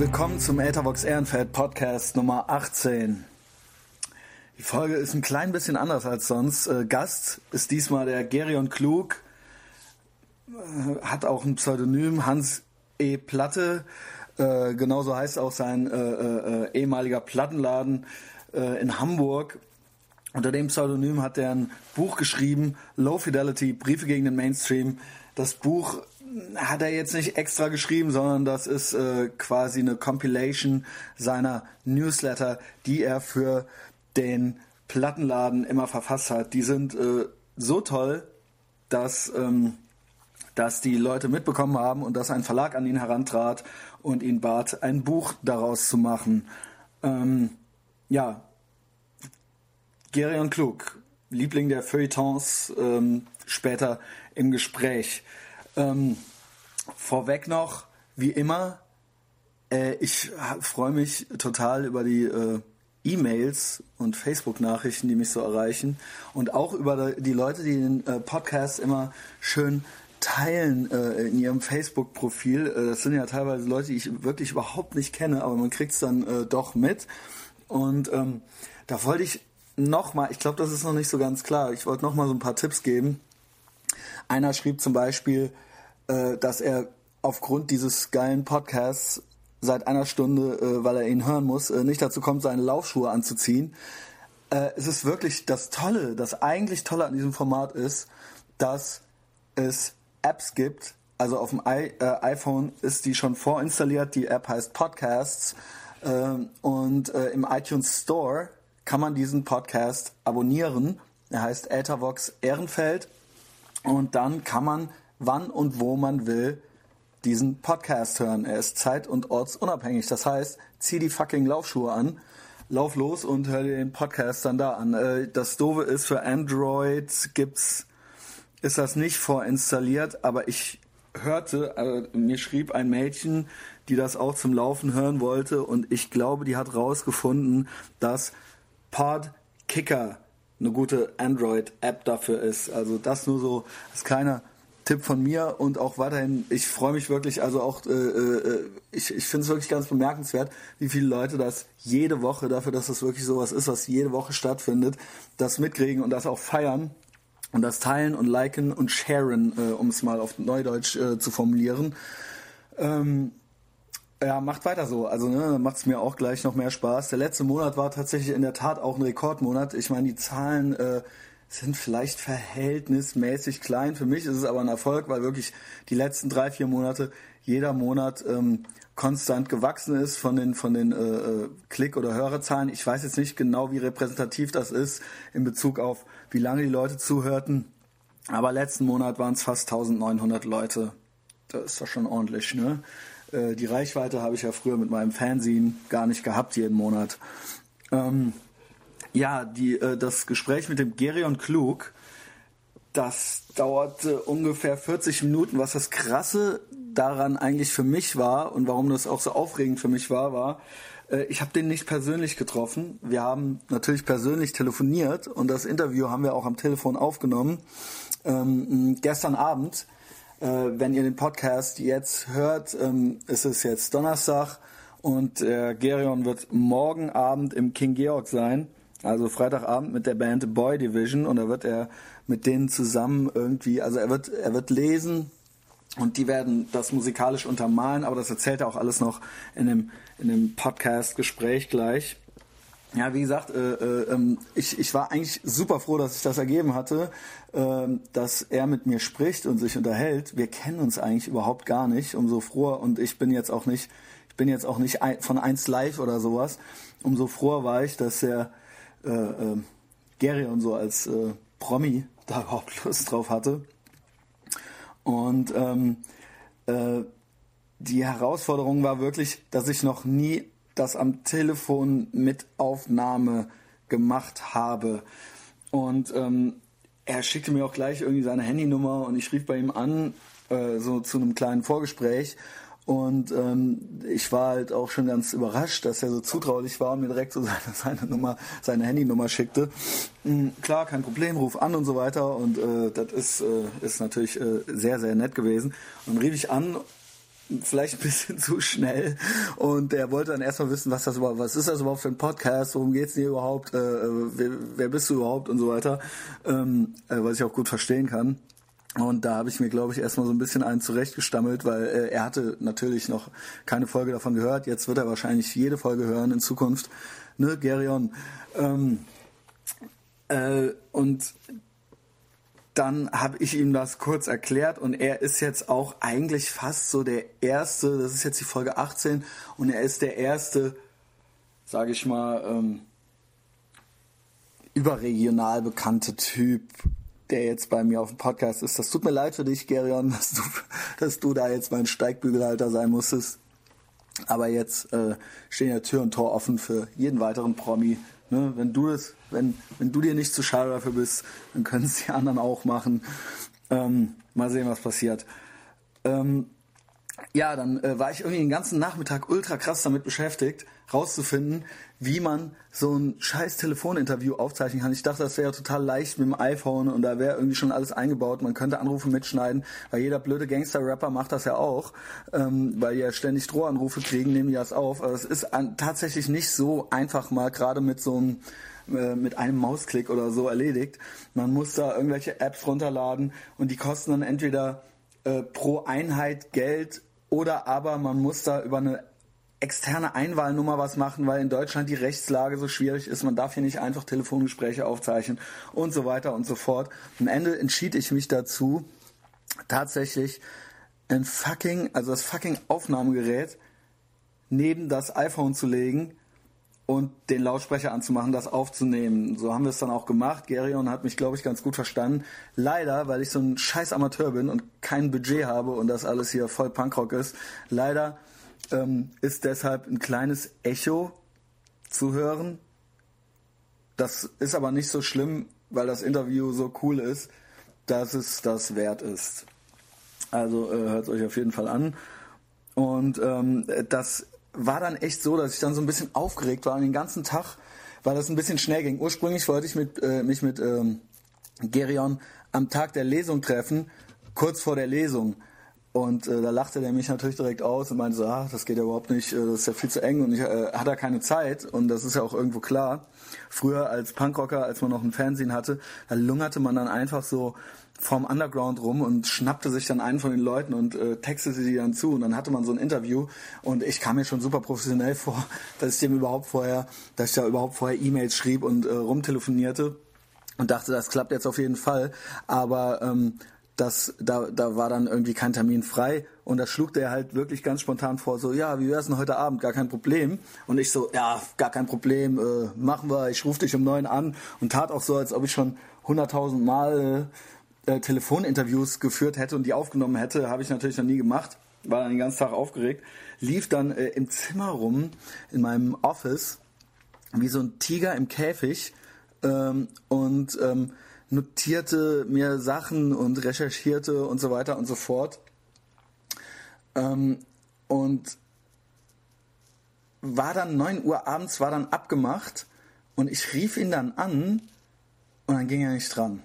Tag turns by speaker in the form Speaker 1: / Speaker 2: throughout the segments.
Speaker 1: Willkommen zum Etherbox Ehrenfeld Podcast Nummer 18. Die Folge ist ein klein bisschen anders als sonst. Äh, Gast ist diesmal der Gerion Klug, äh, hat auch ein Pseudonym Hans E. Platte. Äh, genauso heißt auch sein ehemaliger Plattenladen in Hamburg. Unter dem Pseudonym hat er ein Buch geschrieben, Low Fidelity, Briefe gegen den Mainstream. Das Buch hat er jetzt nicht extra geschrieben, sondern das ist äh, quasi eine Compilation seiner Newsletter, die er für den Plattenladen immer verfasst hat. Die sind äh, so toll, dass, ähm, dass die Leute mitbekommen haben und dass ein Verlag an ihn herantrat und ihn bat, ein Buch daraus zu machen. Ähm, ja, Gerion Klug, Liebling der Feuilletons, ähm, später im Gespräch. Ähm, vorweg noch, wie immer, äh, ich freue mich total über die äh, E-Mails und Facebook-Nachrichten, die mich so erreichen und auch über die Leute, die den äh, Podcast immer schön teilen äh, in ihrem Facebook-Profil. Äh, das sind ja teilweise Leute, die ich wirklich überhaupt nicht kenne, aber man kriegt es dann äh, doch mit. Und ähm, da wollte ich nochmal, ich glaube, das ist noch nicht so ganz klar, ich wollte nochmal so ein paar Tipps geben. Einer schrieb zum Beispiel, äh, dass er aufgrund dieses geilen Podcasts seit einer Stunde, äh, weil er ihn hören muss, äh, nicht dazu kommt, seine Laufschuhe anzuziehen. Äh, es ist wirklich das Tolle, das eigentlich Tolle an diesem Format ist, dass es Apps gibt. Also auf dem I äh, iPhone ist die schon vorinstalliert. Die App heißt Podcasts. Ähm, und äh, im iTunes Store kann man diesen Podcast abonnieren. Er heißt Ethervox Ehrenfeld. Und dann kann man wann und wo man will diesen Podcast hören. Er ist zeit- und ortsunabhängig. Das heißt, zieh die fucking Laufschuhe an, lauf los und hör dir den Podcast dann da an. Äh, das Doofe ist, für Android gibt's, ist das nicht vorinstalliert, aber ich hörte, also mir schrieb ein Mädchen, die das auch zum Laufen hören wollte und ich glaube, die hat rausgefunden, dass Podkicker eine gute Android-App dafür ist. Also das nur so als kleiner Tipp von mir und auch weiterhin, ich freue mich wirklich, also auch, äh, äh, ich, ich finde es wirklich ganz bemerkenswert, wie viele Leute das jede Woche, dafür, dass das wirklich sowas ist, was jede Woche stattfindet, das mitkriegen und das auch feiern und das teilen und liken und sharen, äh, um es mal auf Neudeutsch äh, zu formulieren. Ähm, ja, macht weiter so. Also ne, macht es mir auch gleich noch mehr Spaß. Der letzte Monat war tatsächlich in der Tat auch ein Rekordmonat. Ich meine, die Zahlen äh, sind vielleicht verhältnismäßig klein. Für mich ist es aber ein Erfolg, weil wirklich die letzten drei, vier Monate jeder Monat ähm, konstant gewachsen ist von den von den äh, äh, Klick- oder Hörerzahlen. Ich weiß jetzt nicht genau, wie repräsentativ das ist in Bezug auf, wie lange die Leute zuhörten. Aber letzten Monat waren es fast 1900 Leute. Das ist doch schon ordentlich, ne? Äh, die Reichweite habe ich ja früher mit meinem Fernsehen gar nicht gehabt jeden Monat. Ähm, ja, die, äh, das Gespräch mit dem Gerion Klug, das dauerte ungefähr 40 Minuten. Was das Krasse daran eigentlich für mich war und warum das auch so aufregend für mich war, war, äh, ich habe den nicht persönlich getroffen. Wir haben natürlich persönlich telefoniert und das Interview haben wir auch am Telefon aufgenommen. Ähm, gestern Abend, äh, wenn ihr den Podcast jetzt hört, ähm, ist es jetzt Donnerstag und der Gerion wird morgen Abend im King Georg sein. Also Freitagabend mit der Band Boy Division und da wird er mit denen zusammen irgendwie, also er wird, er wird lesen und die werden das musikalisch untermalen, aber das erzählt er auch alles noch in dem, in dem Podcast-Gespräch gleich. Ja, wie gesagt, äh, äh, ähm, ich, ich war eigentlich super froh, dass sich das ergeben hatte, äh, dass er mit mir spricht und sich unterhält. Wir kennen uns eigentlich überhaupt gar nicht, umso froher und ich bin jetzt auch nicht, ich bin jetzt auch nicht von eins live oder sowas. Umso froher war ich, dass er äh, äh, Gary und so als äh, Promi da überhaupt Lust drauf hatte. Und ähm, äh, die Herausforderung war wirklich, dass ich noch nie das am Telefon mit Aufnahme gemacht habe. Und ähm, er schickte mir auch gleich irgendwie seine Handynummer und ich rief bei ihm an, äh, so zu einem kleinen Vorgespräch. Und ähm, ich war halt auch schon ganz überrascht, dass er so zutraulich war und mir direkt so seine, seine Nummer, seine Handynummer schickte. Mhm, klar, kein Problem, ruf an und so weiter. Und äh, das ist, äh, ist natürlich äh, sehr, sehr nett gewesen. Und dann rief ich an vielleicht ein bisschen zu schnell und er wollte dann erstmal wissen, was das überhaupt, was ist das überhaupt für ein Podcast, worum geht's denn hier überhaupt, äh, wer, wer, bist du überhaupt und so weiter, ähm, äh, was ich auch gut verstehen kann. Und da habe ich mir, glaube ich, erstmal so ein bisschen einen zurechtgestammelt, weil äh, er hatte natürlich noch keine Folge davon gehört. Jetzt wird er wahrscheinlich jede Folge hören in Zukunft. Ne, Gerion. Ähm, äh, und dann habe ich ihm das kurz erklärt und er ist jetzt auch eigentlich fast so der erste, das ist jetzt die Folge 18 und er ist der erste, sage ich mal, ähm, überregional bekannte Typ, der jetzt bei mir auf dem Podcast ist. Das tut mir leid für dich, Gerion, dass du, dass du da jetzt mein Steigbügelhalter sein musstest. Aber jetzt äh, stehen ja Tür und Tor offen für jeden weiteren Promi, Ne? Wenn du das, wenn, wenn du dir nicht zu schade dafür bist, dann können es die anderen auch machen. Ähm, mal sehen, was passiert. Ähm, ja, dann äh, war ich irgendwie den ganzen Nachmittag ultra krass damit beschäftigt, rauszufinden, wie man so ein scheiß Telefoninterview aufzeichnen kann. Ich dachte, das wäre total leicht mit dem iPhone und da wäre irgendwie schon alles eingebaut. Man könnte Anrufe mitschneiden, weil jeder blöde Gangster-Rapper macht das ja auch, ähm, weil die ja ständig Drohanrufe kriegen, nehmen die das auf. Aber es ist an, tatsächlich nicht so einfach mal, gerade mit so einem äh, mit einem Mausklick oder so erledigt. Man muss da irgendwelche Apps runterladen und die kosten dann entweder äh, pro Einheit Geld oder aber man muss da über eine externe Einwahlnummer was machen, weil in Deutschland die Rechtslage so schwierig ist. Man darf hier nicht einfach Telefongespräche aufzeichnen und so weiter und so fort. Am Ende entschied ich mich dazu, tatsächlich ein fucking, also das fucking Aufnahmegerät neben das iPhone zu legen und den Lautsprecher anzumachen, das aufzunehmen. So haben wir es dann auch gemacht. Gerion hat mich, glaube ich, ganz gut verstanden. Leider, weil ich so ein scheiß Amateur bin und kein Budget habe und das alles hier voll Punkrock ist, leider ähm, ist deshalb ein kleines Echo zu hören. Das ist aber nicht so schlimm, weil das Interview so cool ist, dass es das wert ist. Also äh, hört es euch auf jeden Fall an. Und ähm, das war dann echt so, dass ich dann so ein bisschen aufgeregt war und den ganzen Tag, weil das ein bisschen schnell ging. Ursprünglich wollte ich mit, äh, mich mit ähm, Gerion am Tag der Lesung treffen, kurz vor der Lesung. Und äh, da lachte der mich natürlich direkt aus und meinte so, ah, das geht ja überhaupt nicht, äh, das ist ja viel zu eng und ich äh, hatte da keine Zeit und das ist ja auch irgendwo klar. Früher als Punkrocker, als man noch ein Fernsehen hatte, da lungerte man dann einfach so vorm Underground rum und schnappte sich dann einen von den Leuten und äh, textete die dann zu und dann hatte man so ein Interview und ich kam mir schon super professionell vor, dass ich dem überhaupt vorher, dass ich da überhaupt vorher E-Mails schrieb und äh, rumtelefonierte und dachte, das klappt jetzt auf jeden Fall, aber ähm, das, da, da war dann irgendwie kein Termin frei und da schlug der halt wirklich ganz spontan vor, so, ja, wie wär's denn heute Abend? Gar kein Problem. Und ich so, ja, gar kein Problem, äh, machen wir, ich rufe dich um neun an und tat auch so, als ob ich schon hunderttausend Mal äh, Telefoninterviews geführt hätte und die aufgenommen hätte, habe ich natürlich noch nie gemacht. War dann den ganzen Tag aufgeregt. Lief dann äh, im Zimmer rum, in meinem Office, wie so ein Tiger im Käfig ähm, und ähm, notierte mir Sachen und recherchierte und so weiter und so fort. Ähm, und war dann 9 Uhr abends, war dann abgemacht und ich rief ihn dann an und dann ging er nicht dran.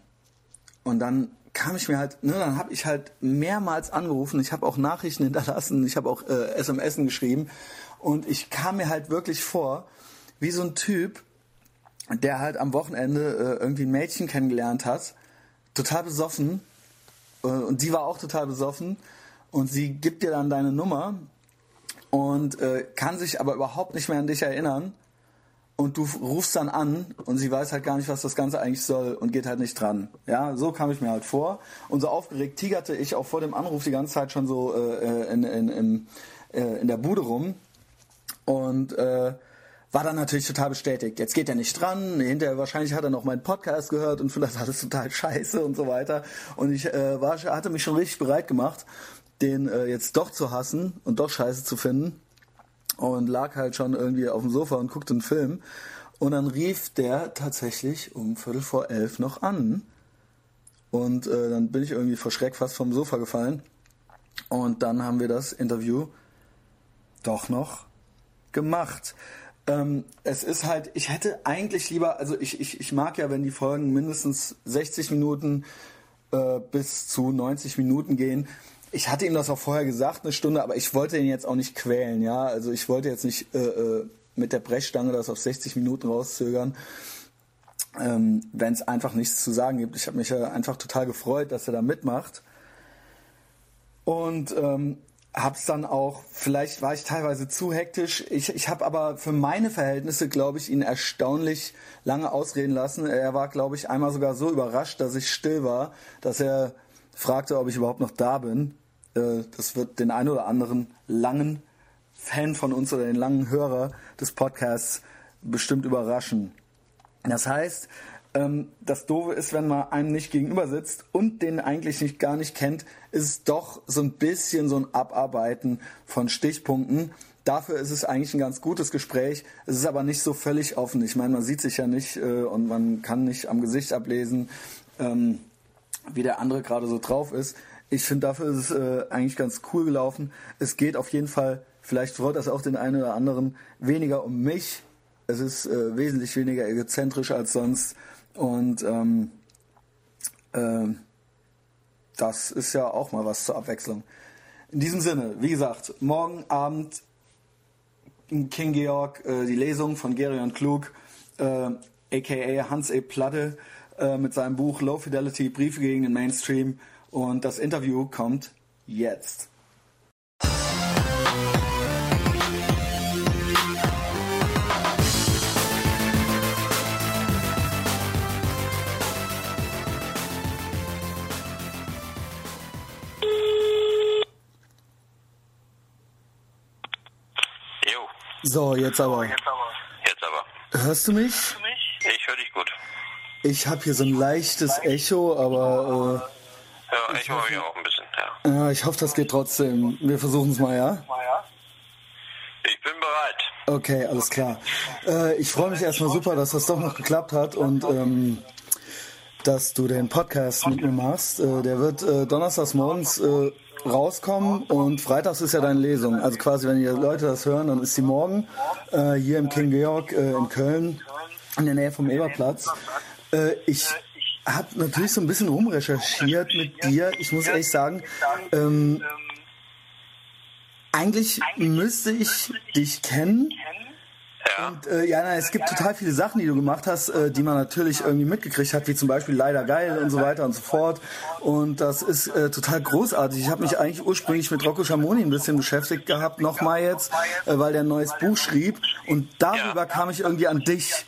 Speaker 1: Und dann kam ich mir halt, ne, dann habe ich halt mehrmals angerufen, ich habe auch Nachrichten hinterlassen, ich habe auch äh, SMS geschrieben. Und ich kam mir halt wirklich vor, wie so ein Typ, der halt am Wochenende äh, irgendwie ein Mädchen kennengelernt hat, total besoffen. Äh, und die war auch total besoffen. Und sie gibt dir dann deine Nummer und äh, kann sich aber überhaupt nicht mehr an dich erinnern und du rufst dann an und sie weiß halt gar nicht, was das Ganze eigentlich soll und geht halt nicht dran. Ja, so kam ich mir halt vor und so aufgeregt tigerte ich auch vor dem Anruf die ganze Zeit schon so äh, in, in, in, äh, in der Bude rum und äh, war dann natürlich total bestätigt. Jetzt geht er nicht dran. Hinterher wahrscheinlich hat er noch meinen Podcast gehört und vielleicht hat es total scheiße und so weiter. Und ich äh, war, hatte mich schon richtig bereit gemacht, den äh, jetzt doch zu hassen und doch scheiße zu finden. Und lag halt schon irgendwie auf dem Sofa und guckte einen Film. Und dann rief der tatsächlich um Viertel vor elf noch an. Und äh, dann bin ich irgendwie vor Schreck fast vom Sofa gefallen. Und dann haben wir das Interview doch noch gemacht. Ähm, es ist halt, ich hätte eigentlich lieber, also ich, ich, ich mag ja, wenn die Folgen mindestens 60 Minuten äh, bis zu 90 Minuten gehen. Ich hatte ihm das auch vorher gesagt, eine Stunde, aber ich wollte ihn jetzt auch nicht quälen, ja. Also ich wollte jetzt nicht äh, äh mit der Brechstange das auf 60 Minuten rauszögern, ähm, wenn es einfach nichts zu sagen gibt. Ich habe mich ja einfach total gefreut, dass er da mitmacht. Und ähm, hab's dann auch, vielleicht war ich teilweise zu hektisch. Ich, ich habe aber für meine Verhältnisse, glaube ich, ihn erstaunlich lange ausreden lassen. Er war, glaube ich, einmal sogar so überrascht, dass ich still war, dass er fragte, ob ich überhaupt noch da bin. Äh, das wird den einen oder anderen langen Fan von uns oder den langen Hörer des Podcasts bestimmt überraschen. Das heißt, ähm, das Doofe ist, wenn man einem nicht gegenüber sitzt und den eigentlich nicht gar nicht kennt, ist es doch so ein bisschen so ein Abarbeiten von Stichpunkten. Dafür ist es eigentlich ein ganz gutes Gespräch. Es ist aber nicht so völlig offen. Ich meine, man sieht sich ja nicht äh, und man kann nicht am Gesicht ablesen, ähm, wie der andere gerade so drauf ist. Ich finde, dafür ist es äh, eigentlich ganz cool gelaufen. Es geht auf jeden Fall, vielleicht freut das auch den einen oder anderen, weniger um mich. Es ist äh, wesentlich weniger egozentrisch als sonst. Und ähm, äh, das ist ja auch mal was zur Abwechslung. In diesem Sinne, wie gesagt, morgen Abend in King Georg äh, die Lesung von Gerion Klug, äh, aka Hans E. Platte, äh, mit seinem Buch Low Fidelity Briefe gegen den Mainstream. Und das Interview kommt jetzt. So, jetzt aber. Jetzt aber. Hörst du mich?
Speaker 2: Ich höre dich gut.
Speaker 1: Ich habe hier so ein leichtes Echo, aber.
Speaker 2: Äh, ja, ich auch ein bisschen,
Speaker 1: ja. Ja, ich hoffe, das geht trotzdem. Wir versuchen es mal, ja?
Speaker 2: Ich bin bereit.
Speaker 1: Okay, alles klar. Äh, ich freue mich erstmal super, dass das doch noch geklappt hat und ähm, dass du den Podcast mit mir machst. Äh, der wird äh, donnerstags morgens äh, rauskommen und freitags ist ja deine Lesung. Also quasi, wenn die Leute das hören, dann ist sie morgen äh, hier im King Georg äh, in Köln, in der Nähe vom Eberplatz. Ich habe natürlich so ein bisschen rumrecherchiert mit dir. Ich muss ehrlich sagen, ähm, eigentlich müsste ich dich kennen. Ja. Und äh, ja, nein, es gibt total viele Sachen, die du gemacht hast, äh, die man natürlich irgendwie mitgekriegt hat, wie zum Beispiel Leider geil und so weiter und so fort. Und das ist äh, total großartig. Ich habe mich eigentlich ursprünglich mit Rocco Schamoni ein bisschen beschäftigt gehabt, nochmal jetzt, äh, weil der ein neues Buch schrieb. Und darüber kam ich irgendwie an dich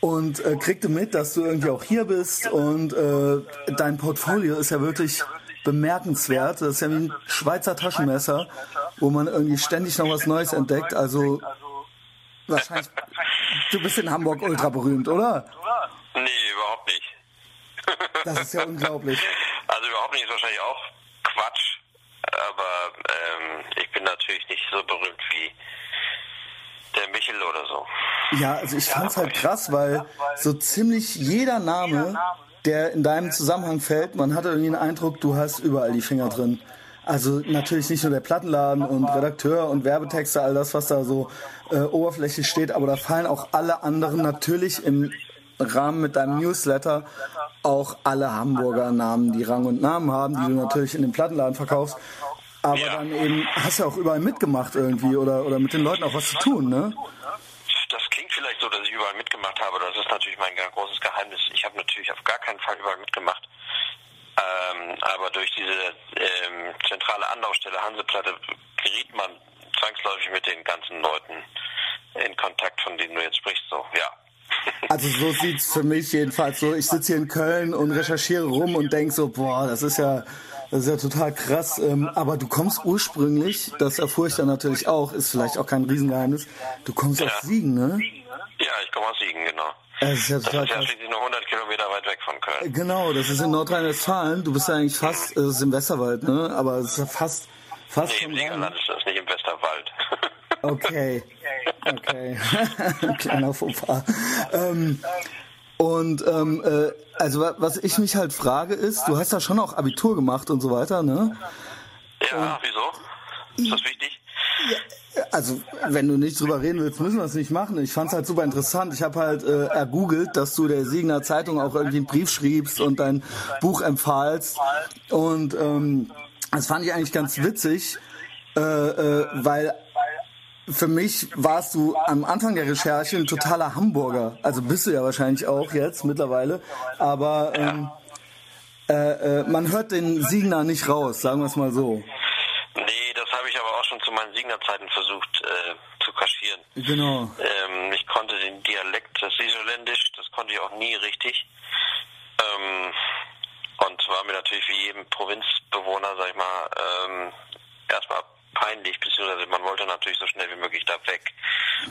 Speaker 1: und äh, kriegte mit, dass du irgendwie auch hier bist und äh, dein Portfolio ist ja wirklich bemerkenswert. Das ist ja wie ein Schweizer Taschenmesser, wo man irgendwie ständig noch was Neues entdeckt. Also Wahrscheinlich. Du bist in Hamburg ultra berühmt, oder?
Speaker 2: Nee, überhaupt nicht.
Speaker 1: Das ist ja unglaublich.
Speaker 2: Also überhaupt nicht ist wahrscheinlich auch Quatsch. Aber ähm, ich bin natürlich nicht so berühmt wie der Michel oder so.
Speaker 1: Ja, also ich fand's halt krass, weil so ziemlich jeder Name, der in deinem Zusammenhang fällt, man hatte irgendwie den Eindruck, du hast überall die Finger drin. Also natürlich nicht nur der Plattenladen und Redakteur und Werbetexte, all das, was da so äh, oberflächlich steht, aber da fallen auch alle anderen natürlich im Rahmen mit deinem Newsletter auch alle Hamburger Namen, die Rang und Namen haben, die du natürlich in dem Plattenladen verkaufst. Aber ja. dann eben hast du auch überall mitgemacht irgendwie oder, oder mit den Leuten auch was zu tun, ne?
Speaker 2: Das klingt vielleicht so, dass ich überall mitgemacht habe. Das ist natürlich mein großes Geheimnis. Ich habe natürlich auf gar keinen Fall überall mitgemacht. Ähm, aber durch diese ähm, zentrale Anlaufstelle Hanseplatte geriet man zwangsläufig mit den ganzen Leuten in Kontakt, von denen du jetzt sprichst. So, ja.
Speaker 1: Also so sieht es für mich jedenfalls so. Ich sitze hier in Köln und recherchiere rum und denke so, boah, das ist ja, das ist ja total krass. Ähm, aber du kommst ursprünglich, das erfuhr ich dann natürlich auch, ist vielleicht auch kein Riesengeheimnis, du kommst ja. aus Siegen, ne?
Speaker 2: Ja, ich komme aus Siegen, genau.
Speaker 1: Das ist ja,
Speaker 2: das ist ja schließlich nur 100 Kilometer weit weg von Köln.
Speaker 1: Genau, das ist in Nordrhein-Westfalen. Du bist ja eigentlich fast, es ist im Westerwald, ne? Aber es ist ja fast, fast.
Speaker 2: Nee, im Siegerland ist das nicht im Westerwald.
Speaker 1: Okay. Okay. Kleiner Fauxpas. Ähm, und ähm, äh, also was ich mich halt frage ist, du hast ja schon auch Abitur gemacht und so weiter, ne?
Speaker 2: Ja, und, wieso? Ist das wichtig?
Speaker 1: Ja, also, wenn du nicht drüber reden willst, müssen wir es nicht machen. Ich fand es halt super interessant. Ich habe halt äh, ergoogelt, dass du der Siegener Zeitung auch irgendwie einen Brief schriebst und dein Buch empfahlst. Und ähm, Das fand ich eigentlich ganz witzig, äh, äh, weil für mich warst du am Anfang der Recherche ein totaler Hamburger. Also bist du ja wahrscheinlich auch jetzt mittlerweile. Aber ähm, äh, äh, man hört den Siegner nicht raus, sagen wir es mal so.
Speaker 2: Nee, das habe ich aber auch schon zu meinen Siegnerzeiten versucht äh, zu kaschieren.
Speaker 1: Genau.
Speaker 2: Ähm, ich konnte den Dialekt, das Isoländisch, das konnte ich auch nie richtig. Ähm, und war mir natürlich wie jedem Provinzbewohner, sag ich mal, ähm, erstmal peinlich, beziehungsweise man wollte natürlich so schnell wie möglich da weg,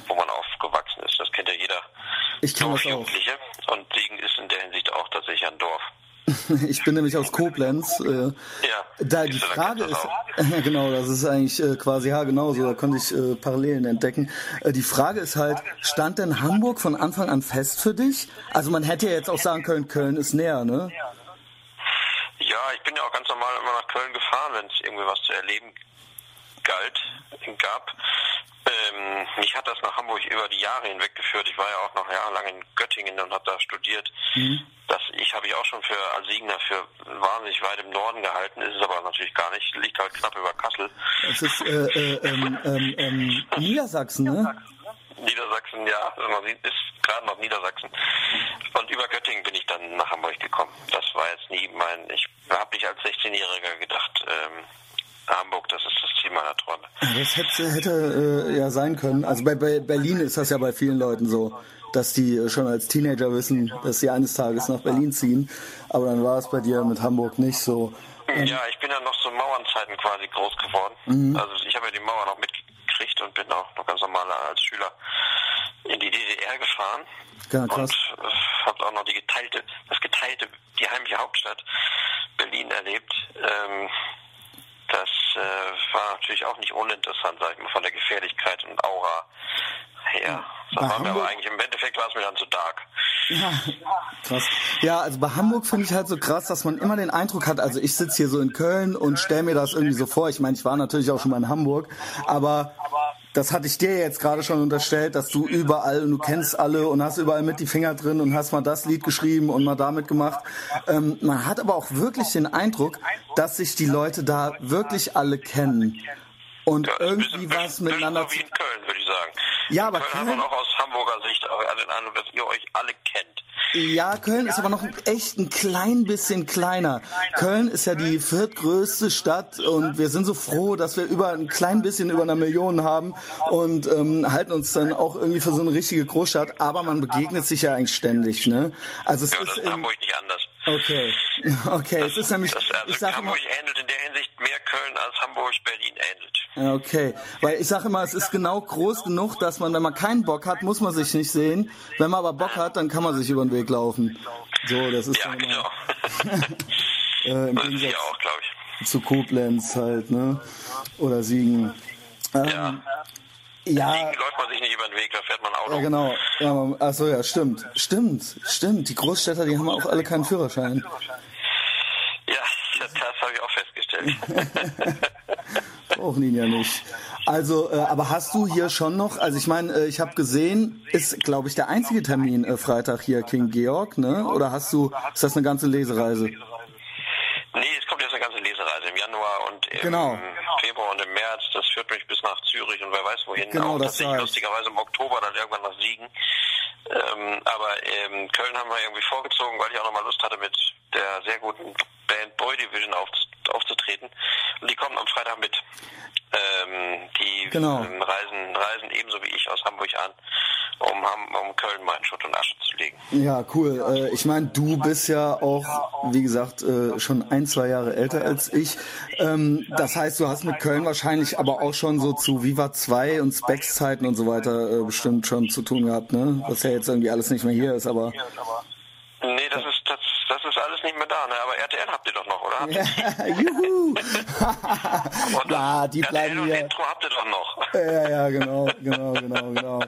Speaker 2: wo man aufgewachsen ist. Das kennt ja jeder
Speaker 1: Ich kenn das auch.
Speaker 2: Und Siegen ist in der Hinsicht auch tatsächlich ein Dorf.
Speaker 1: Ich bin nämlich aus Koblenz. Äh,
Speaker 2: Ja.
Speaker 1: da die Frage ist, genau, das ist eigentlich äh, quasi ja genauso. Da konnte ich äh, Parallelen entdecken. Die Frage ist halt, stand denn Hamburg von Anfang an fest für dich? Also man hätte ja jetzt auch sagen können, Köln ist näher, ne?
Speaker 2: Ja, ich bin ja auch ganz normal immer nach Köln gefahren, wenn es irgendwie was zu erleben galt, gab. Ähm, mich hat das nach Hamburg über die Jahre hinweg geführt. Ich war ja auch noch jahrelang in Göttingen und habe da studiert. Das ich habe ich auch schon für als Siegner für wahnsinnig weit im Norden gehalten, ist es aber natürlich gar nicht. Liegt halt knapp über Kassel.
Speaker 1: Es ist äh, äh, ähm, ähm, Niedersachsen, ne?
Speaker 2: Niedersachsen, ja, also man sieht, ist gerade noch Niedersachsen. Und über Göttingen bin ich dann nach Hamburg gekommen. Das war jetzt nie mein, ich habe nicht als 16-Jähriger gedacht, ähm, Hamburg, das ist das Ziel meiner Träume.
Speaker 1: Das hätte, hätte äh, ja sein können. Also bei, bei Berlin ist das ja bei vielen Leuten so, dass die äh, schon als Teenager wissen, dass sie eines Tages nach Berlin ziehen. Aber dann war es bei dir mit Hamburg nicht so.
Speaker 2: Ja, ich bin ja noch zu Mauernzeiten quasi groß geworden. Also ich habe ja die Mauer noch mitgekriegt und bin auch noch ganz normal als Schüler in die DDR gefahren.
Speaker 1: Ja, krass.
Speaker 2: Und äh, habe auch noch die geteilte, das geteilte, die heimliche Hauptstadt Berlin erlebt. Ähm, das äh, war natürlich auch nicht uninteressant, sag ich mal, von der Gefährlichkeit und Aura her.
Speaker 1: Bei
Speaker 2: war mir aber eigentlich im Endeffekt war es mir dann zu dark.
Speaker 1: Ja, krass. Ja, also bei Hamburg finde ich halt so krass, dass man immer den Eindruck hat, also ich sitze hier so in Köln und stelle mir das irgendwie so vor. Ich meine, ich war natürlich auch schon mal in Hamburg, aber das hatte ich dir jetzt gerade schon unterstellt, dass du überall und du kennst alle und hast überall mit die Finger drin und hast mal das Lied geschrieben und mal damit gemacht. Ähm, man hat aber auch wirklich den Eindruck, dass sich die Leute da wirklich alle kennen und
Speaker 2: Ja,
Speaker 1: irgendwie was miteinander
Speaker 2: Köln, würde ich sagen.
Speaker 1: Ja, aber
Speaker 2: Köln,
Speaker 1: Köln-
Speaker 2: hat man auch aus Hamburger Sicht Eindruck, dass ihr euch alle kennt.
Speaker 1: Ja, Köln ist aber noch echt ein klein bisschen kleiner. Köln ist ja die viertgrößte Stadt und wir sind so froh, dass wir über ein klein bisschen über eine Million haben und ähm, halten uns dann auch irgendwie für so eine richtige Großstadt. Aber man begegnet sich ja eigentlich ständig, ne? Also es
Speaker 2: Ja, das
Speaker 1: ist
Speaker 2: in Hamburg nicht anders.
Speaker 1: okay, okay, es ist nämlich,
Speaker 2: Das,
Speaker 1: ich
Speaker 2: also
Speaker 1: sage immer,
Speaker 2: Hamburg ähnelt in der Hinsicht mehr Köln als Hamburg Berlin ähnelt.
Speaker 1: Ja, Okay, weil ich sage immer, es ist genau groß genug, dass man, wenn man keinen Bock hat, muss man sich nicht sehen. Wenn man aber Bock hat, dann kann man sich über den Weg laufen. So, das ist
Speaker 2: Ja, genau.
Speaker 1: äh, im
Speaker 2: das
Speaker 1: Gegensatz
Speaker 2: auch, glaube ich.
Speaker 1: zu Koblenz halt, ne? Oder Siegen. Ähm,
Speaker 2: Ja.
Speaker 1: ja,
Speaker 2: Siegen läuft man sich nicht über den Weg, da fährt man Auto.
Speaker 1: ja, genau. Ja, man- ach so, ja, stimmt. Stimmt, stimmt. Die Großstädter, die haben auch alle keinen Führerschein.
Speaker 2: Ja, das, das habe ich auch festgestellt.
Speaker 1: Brauchen ihn ja nicht. Also, äh, aber hast du hier schon noch, also ich meine, äh, ich habe gesehen, ist, glaube ich, der einzige Termin äh, Freitag hier King Georg, ne? Oder hast du, ist das eine ganze Lesereise?
Speaker 2: nee, es kommt jetzt eine ganze Lesereise im Januar und im
Speaker 1: Genau.
Speaker 2: Februar und im März. Das führt mich bis nach Zürich und wer weiß wohin.
Speaker 1: Genau,
Speaker 2: auch
Speaker 1: das
Speaker 2: tatsächlich
Speaker 1: ich.
Speaker 2: lustigerweise im Oktober dann irgendwann nach Siegen. Ähm, aber ähm, Köln haben wir irgendwie vorgezogen, weil ich auch nochmal Lust hatte, mit der sehr guten Band Boy Division aufzu aufzutreten. Und die kommen am Freitag mit. Ähm, die
Speaker 1: Genau.
Speaker 2: ähm, reisen, reisen ebenso wie ich aus Hamburg an, um, um Köln mal in Schutt und Asche zu legen.
Speaker 1: Ja, cool. Äh, ich meine, du bist ja auch, wie gesagt, äh, schon ein, zwei Jahre älter als ich. Ähm, das heißt, du hast mit Köln wahrscheinlich aber auch schon so zu Viva 2 und Specs Zeiten und so weiter äh, bestimmt schon zu tun gehabt, ne? Was ja jetzt irgendwie alles nicht mehr hier ist, aber
Speaker 2: Nee, das ist alles nicht mehr da, ne? Aber RTL habt ihr doch noch, oder?
Speaker 1: Ja, juhu!
Speaker 2: Und
Speaker 1: ja, die
Speaker 2: RTL
Speaker 1: bleiben
Speaker 2: und
Speaker 1: hier.
Speaker 2: Intro habt ihr doch noch.
Speaker 1: Ja, ja, genau, genau, genau, genau.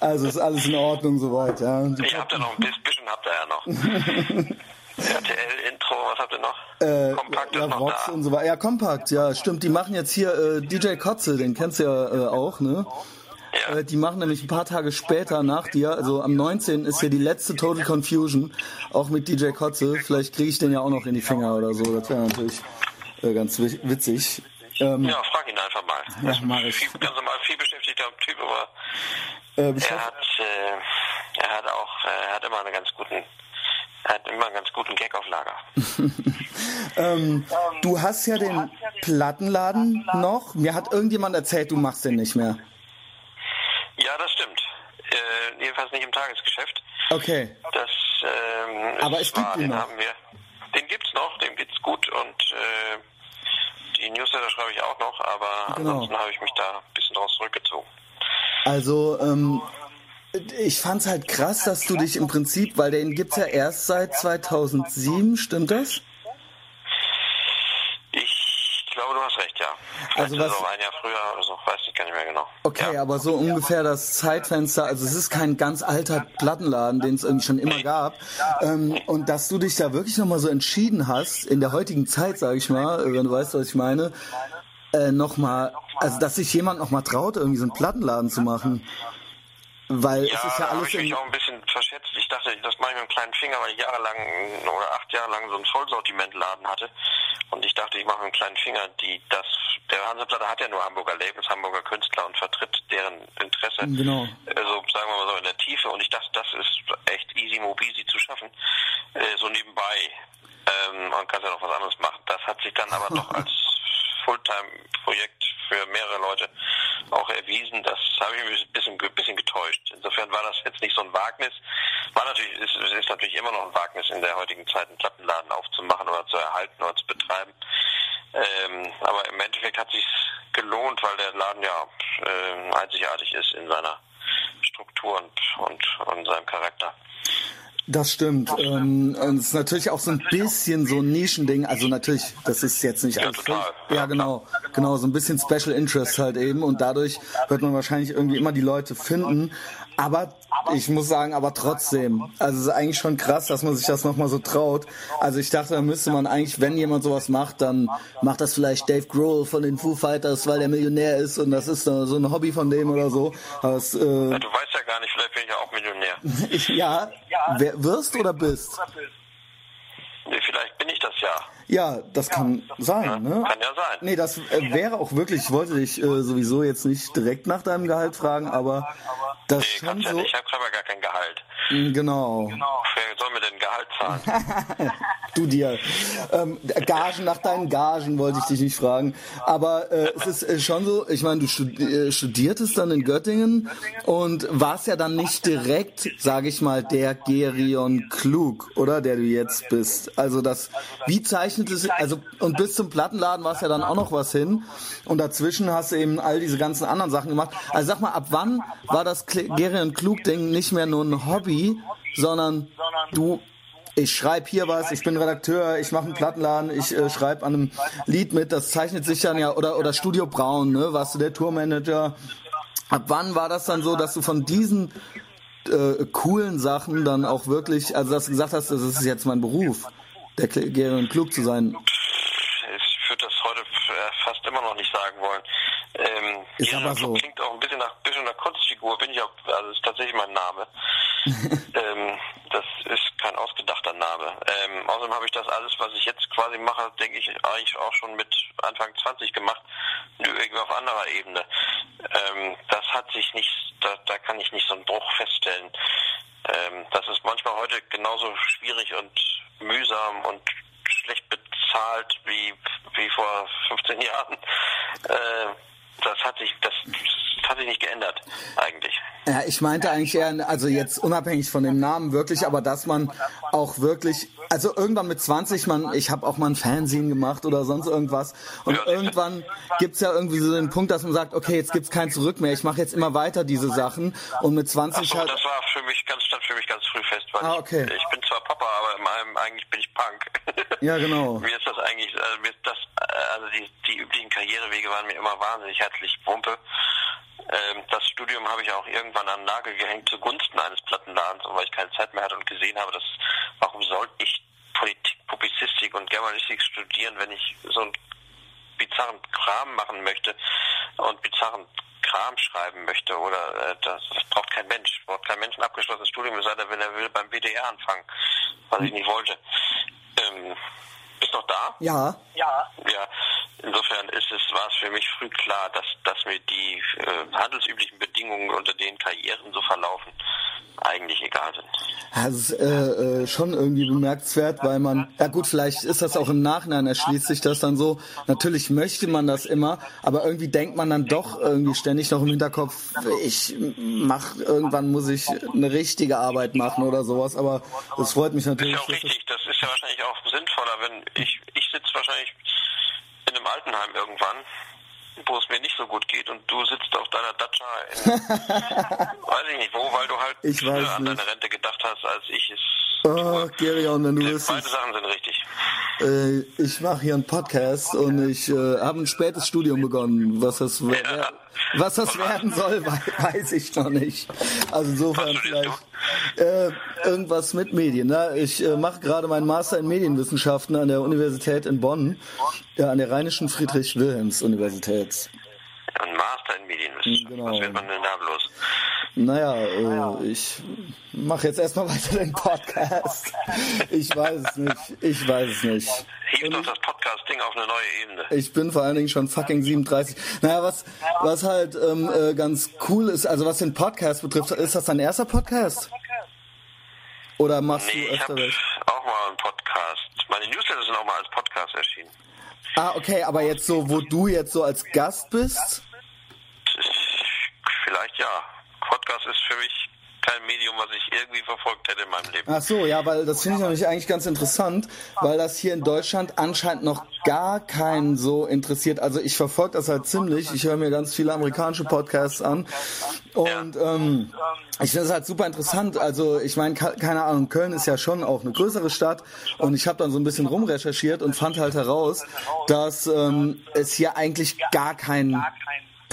Speaker 1: Also ist alles in Ordnung soweit, ja. Die
Speaker 2: Ihr habt ja noch ein bisschen, bisschen habt ihr ja noch. RTL Intro, was habt ihr noch?
Speaker 1: Äh,
Speaker 2: Kompakt
Speaker 1: ja,
Speaker 2: ist noch
Speaker 1: Vox
Speaker 2: da.
Speaker 1: und so weiter. Ja, Kompakt, ja, stimmt. Die machen jetzt hier äh, DJ Kotze, den kennst du ja äh, auch, ne?
Speaker 2: Ja.
Speaker 1: Äh, die machen nämlich ein paar Tage später nach dir, also am 19. ist hier die letzte Total Confusion, auch mit DJ Kotze. Vielleicht kriege ich den ja auch noch in die Finger oder so. Das wäre natürlich äh, ganz witzig.
Speaker 2: Ähm, ja, frag ihn einfach mal.
Speaker 1: Ja, mach ich.
Speaker 2: Viel, ganz normal viel beschäftigter Typ, aber äh, er hat, äh, er hat auch, äh, er hat immer einen ganz guten, er hat immer einen ganz guten Gag auf Lager.
Speaker 1: ähm, du hast ja den Plattenladen noch. Mir hat irgendjemand erzählt, du machst den nicht mehr.
Speaker 2: Ja, das stimmt. Äh, jedenfalls nicht im Tagesgeschäft.
Speaker 1: Okay.
Speaker 2: Das, ähm,
Speaker 1: Aber es gibt
Speaker 2: war, den
Speaker 1: noch.
Speaker 2: haben wir. Den gibt's noch, dem geht's gut und äh, die Newsletter schreibe ich auch noch, aber
Speaker 1: Genau.
Speaker 2: ansonsten habe ich mich da ein bisschen draus zurückgezogen.
Speaker 1: Also, ähm, ich fand's halt krass, dass du dich im Prinzip, weil den gibt's ja erst seit 2007, stimmt das?
Speaker 2: Ich glaube, du hast recht, ja. Vielleicht
Speaker 1: Also was-
Speaker 2: auch ein Jahr früher oder so, gar nicht mehr genau.
Speaker 1: Okay,
Speaker 2: ja.
Speaker 1: aber so ungefähr das Zeitfenster, also es ist kein ganz alter Plattenladen, den es irgendwie schon immer gab. Ähm, und dass du dich da wirklich nochmal so entschieden hast, in der heutigen Zeit, sage ich mal, wenn du weißt, was ich meine, äh, nochmal, also dass sich jemand nochmal traut, irgendwie so einen Plattenladen zu machen. Weil
Speaker 2: Ja,
Speaker 1: es ist ja
Speaker 2: da habe
Speaker 1: alles
Speaker 2: ich mich auch ein bisschen. Dachte, das mache ich mit dem kleinen Finger, weil ich jahrelang oder acht Jahre lang so einen Vollsortimentladen hatte. Und ich dachte, ich mache mit dem kleinen Finger die das. Der Hanseplatte hat ja nur Hamburger Labels, Hamburger Künstler und vertritt deren Interesse.
Speaker 1: Genau.
Speaker 2: Also sagen wir mal so in der Tiefe. Und ich dachte, das ist echt easy mobisi zu schaffen. Äh, so nebenbei. Ähm, man kann ja noch was anderes machen. Das hat sich dann aber doch als Fulltime-Projekt für mehrere Leute auch erwiesen. Das habe ich mich ein bisschen, ein bisschen getäuscht. Insofern war das jetzt nicht so ein Wagnis. War natürlich, ist, ist natürlich immer noch ein Wagnis in der heutigen Zeit, einen Plattenladen aufzumachen oder zu erhalten oder zu betreiben. Ähm, aber im Endeffekt hat sich gelohnt, weil der Laden ja äh, einzigartig ist in seiner Struktur und, und, und seinem Charakter.
Speaker 1: Das stimmt. Ähm, und es ist natürlich auch so ein bisschen so ein Nischending. Also natürlich, das ist jetzt nicht
Speaker 2: Ja,
Speaker 1: alles. Ja, genau. Genau, so ein bisschen Special Interest halt eben. Und dadurch wird man wahrscheinlich irgendwie immer die Leute finden. Aber ich muss sagen, aber trotzdem. Also es ist eigentlich schon krass, dass man sich das nochmal so traut. Also ich dachte, da müsste man eigentlich, wenn jemand sowas macht, dann macht das vielleicht Dave Grohl von den Foo Fighters, weil der Millionär ist und das ist so ein Hobby von dem oder so. Aber es, äh,
Speaker 2: Du weißt ja gar nicht, vielleicht bin ich ja auch Millionär.
Speaker 1: ich, ja, wer, wirst oder bist?
Speaker 2: Bin ich das ja.
Speaker 1: Ja, das kann sein, ne?
Speaker 2: Kann ja sein.
Speaker 1: Nee, das äh, wäre auch wirklich, ich wollte dich äh, sowieso jetzt nicht direkt nach deinem Gehalt fragen, aber das
Speaker 2: Nee,
Speaker 1: schon
Speaker 2: kannst ja
Speaker 1: so.
Speaker 2: nicht. Ich habe ja gar kein Gehalt.
Speaker 1: Mm, Genau.
Speaker 2: Wer soll mir denn Gehalt zahlen?
Speaker 1: Du dir. Ähm, Gagen nach deinen Gagen wollte ich dich nicht fragen. Aber äh, es ist äh, schon so, ich meine, du äh, studiertest dann in Göttingen und warst ja dann nicht direkt, sage ich mal, der Gerion Klug, oder der du jetzt bist. Also das, wie zeichnet es, also und bis zum Plattenladen war es ja dann auch noch was hin und dazwischen hast du eben all diese ganzen anderen Sachen gemacht. Also sag mal, ab wann war das Gerion Klug Ding nicht mehr nur ein Hobby, sondern du ich schreibe hier was, ich bin Redakteur, ich mache einen Plattenladen, ich äh, schreibe an einem Lied mit, das zeichnet sich dann ja, oder, oder Studio Braun, ne, warst du der Tourmanager. Ab wann war das dann so, dass du von diesen äh, coolen Sachen dann auch wirklich, also dass du gesagt hast, das ist jetzt mein Beruf, der Gerion Klug zu sein?
Speaker 2: Ich würde das heute äh, fast immer noch nicht sagen wollen. Ähm,
Speaker 1: Ist aber so.
Speaker 2: Klingt auch ein bisschen nach Kunstfigur, bin ich auch, also ist tatsächlich mein Name. ähm, das ist kein ausgedachter Name. Ähm, außerdem habe ich das alles, was ich jetzt quasi mache, denke ich, eigentlich auch schon mit Anfang 20 gemacht, nur irgendwie auf anderer Ebene. Ähm, das hat sich nicht, da, da kann ich nicht so einen Bruch feststellen. Ähm, das ist manchmal heute genauso schwierig und mühsam und schlecht bezahlt wie, wie vor 15 Jahren. Äh, das hat sich, das, das hat sich nicht geändert, eigentlich.
Speaker 1: Ja, ich meinte eigentlich eher, also jetzt unabhängig von dem Namen wirklich, aber dass man auch wirklich, also irgendwann mit 20, man, ich habe auch mal ein Fernsehen gemacht oder sonst irgendwas und
Speaker 2: Ja.
Speaker 1: irgendwann gibt's ja irgendwie so den Punkt, dass man sagt, okay, jetzt gibt's kein Zurück mehr, ich mache jetzt immer weiter diese Sachen und mit 20
Speaker 2: Achso,
Speaker 1: halt,
Speaker 2: das war für mich ganz, stand für mich ganz früh fest, weil
Speaker 1: Ah, okay.
Speaker 2: ich, ich bin zwar Papa, aber in meinem, eigentlich bin ich Punk.
Speaker 1: Ja, genau.
Speaker 2: Mir ist das eigentlich, also mir ist das, äh, also die, die üblichen Karrierewege waren mir immer wahnsinnig herzlich Wumpe. Ähm, das Studium habe ich auch irgendwann an Nagel gehängt zugunsten eines Plattenladens, weil ich keine Zeit mehr hatte und gesehen habe, dass warum sollte ich Politik, Publizistik und Germanistik studieren, wenn ich so einen bizarren Kram machen möchte und bizarren Kram schreiben möchte oder äh, das, das braucht kein Mensch, braucht kein Mensch ein abgeschlossenes Studium, es sei denn, wenn er will, beim BDR anfangen, was ich nicht wollte. Ähm, bist noch da?
Speaker 1: ja,
Speaker 2: Ja. Ja, es, war es für mich früh klar, dass, dass mir die äh, handelsüblichen Bedingungen, unter denen Karrieren so verlaufen, eigentlich egal sind.
Speaker 1: Das ist äh, äh, schon irgendwie bemerkenswert, weil man, ja gut, vielleicht ist das auch im Nachhinein, erschließt sich das dann so. Natürlich möchte man das immer, aber irgendwie denkt man dann doch irgendwie ständig noch im Hinterkopf, ich mach, irgendwann muss ich eine richtige Arbeit machen oder sowas, aber es freut mich natürlich.
Speaker 2: Das ist ja auch richtig, das ist ja wahrscheinlich auch sinnvoller, wenn ich, ich sitze wahrscheinlich in einem Altenheim irgendwann wo es mir nicht so gut geht und du sitzt auf deiner Datscha in, weiß ich nicht wo, weil du halt
Speaker 1: ich
Speaker 2: an deine Rente gedacht hast, als ich es
Speaker 1: Oh,
Speaker 2: tue.
Speaker 1: Gerion, wenn du
Speaker 2: Beide Sachen sind richtig.
Speaker 1: äh, ich mache hier einen Podcast und ich äh, habe ein spätes Studium begonnen. Was das, wer- was das werden soll, wei- weiß ich noch nicht. Also insofern vielleicht äh, irgendwas mit Medien. Ne? Ich äh, mache gerade meinen Master in Medienwissenschaften an der Universität in Bonn, ja, an der Rheinischen Friedrich-Wilhelms-Universität.
Speaker 2: Ein Master in Medienwissenschaften.
Speaker 1: Genau.
Speaker 2: Was wird man denn da bloß?
Speaker 1: Naja, äh, ich mache jetzt erstmal weiter den Podcast. Ich weiß es nicht. Ich weiß es nicht.
Speaker 2: Hieb doch das Podcast-Ding auf eine neue Ebene.
Speaker 1: Ich bin vor allen Dingen schon fucking 37. Naja, was, was halt ähm, äh, ganz cool ist, also was den Podcast betrifft, ist das dein erster Podcast? Oder machst
Speaker 2: Nee,
Speaker 1: du
Speaker 2: ich
Speaker 1: öfter
Speaker 2: habe
Speaker 1: welche?
Speaker 2: auch mal einen Podcast. Meine Newsletter sind auch mal als Podcast erschienen.
Speaker 1: Ah, okay, aber jetzt so, wo du jetzt so als Gast bist?
Speaker 2: Vielleicht ja. Podcast ist für mich kein Medium, was ich irgendwie verfolgt hätte in meinem Leben.
Speaker 1: Ach so, ja, weil das finde ich nämlich eigentlich ganz interessant, weil das hier in Deutschland anscheinend noch gar keinen so interessiert. Also ich verfolge das halt ziemlich. Ich höre mir ganz viele amerikanische Podcasts an und ähm, ich finde es halt super interessant. Also ich meine, ke- keine Ahnung, Köln ist ja schon auch eine größere Stadt und ich habe dann so ein bisschen rumrecherchiert und fand halt heraus, dass ähm, es hier eigentlich gar keinen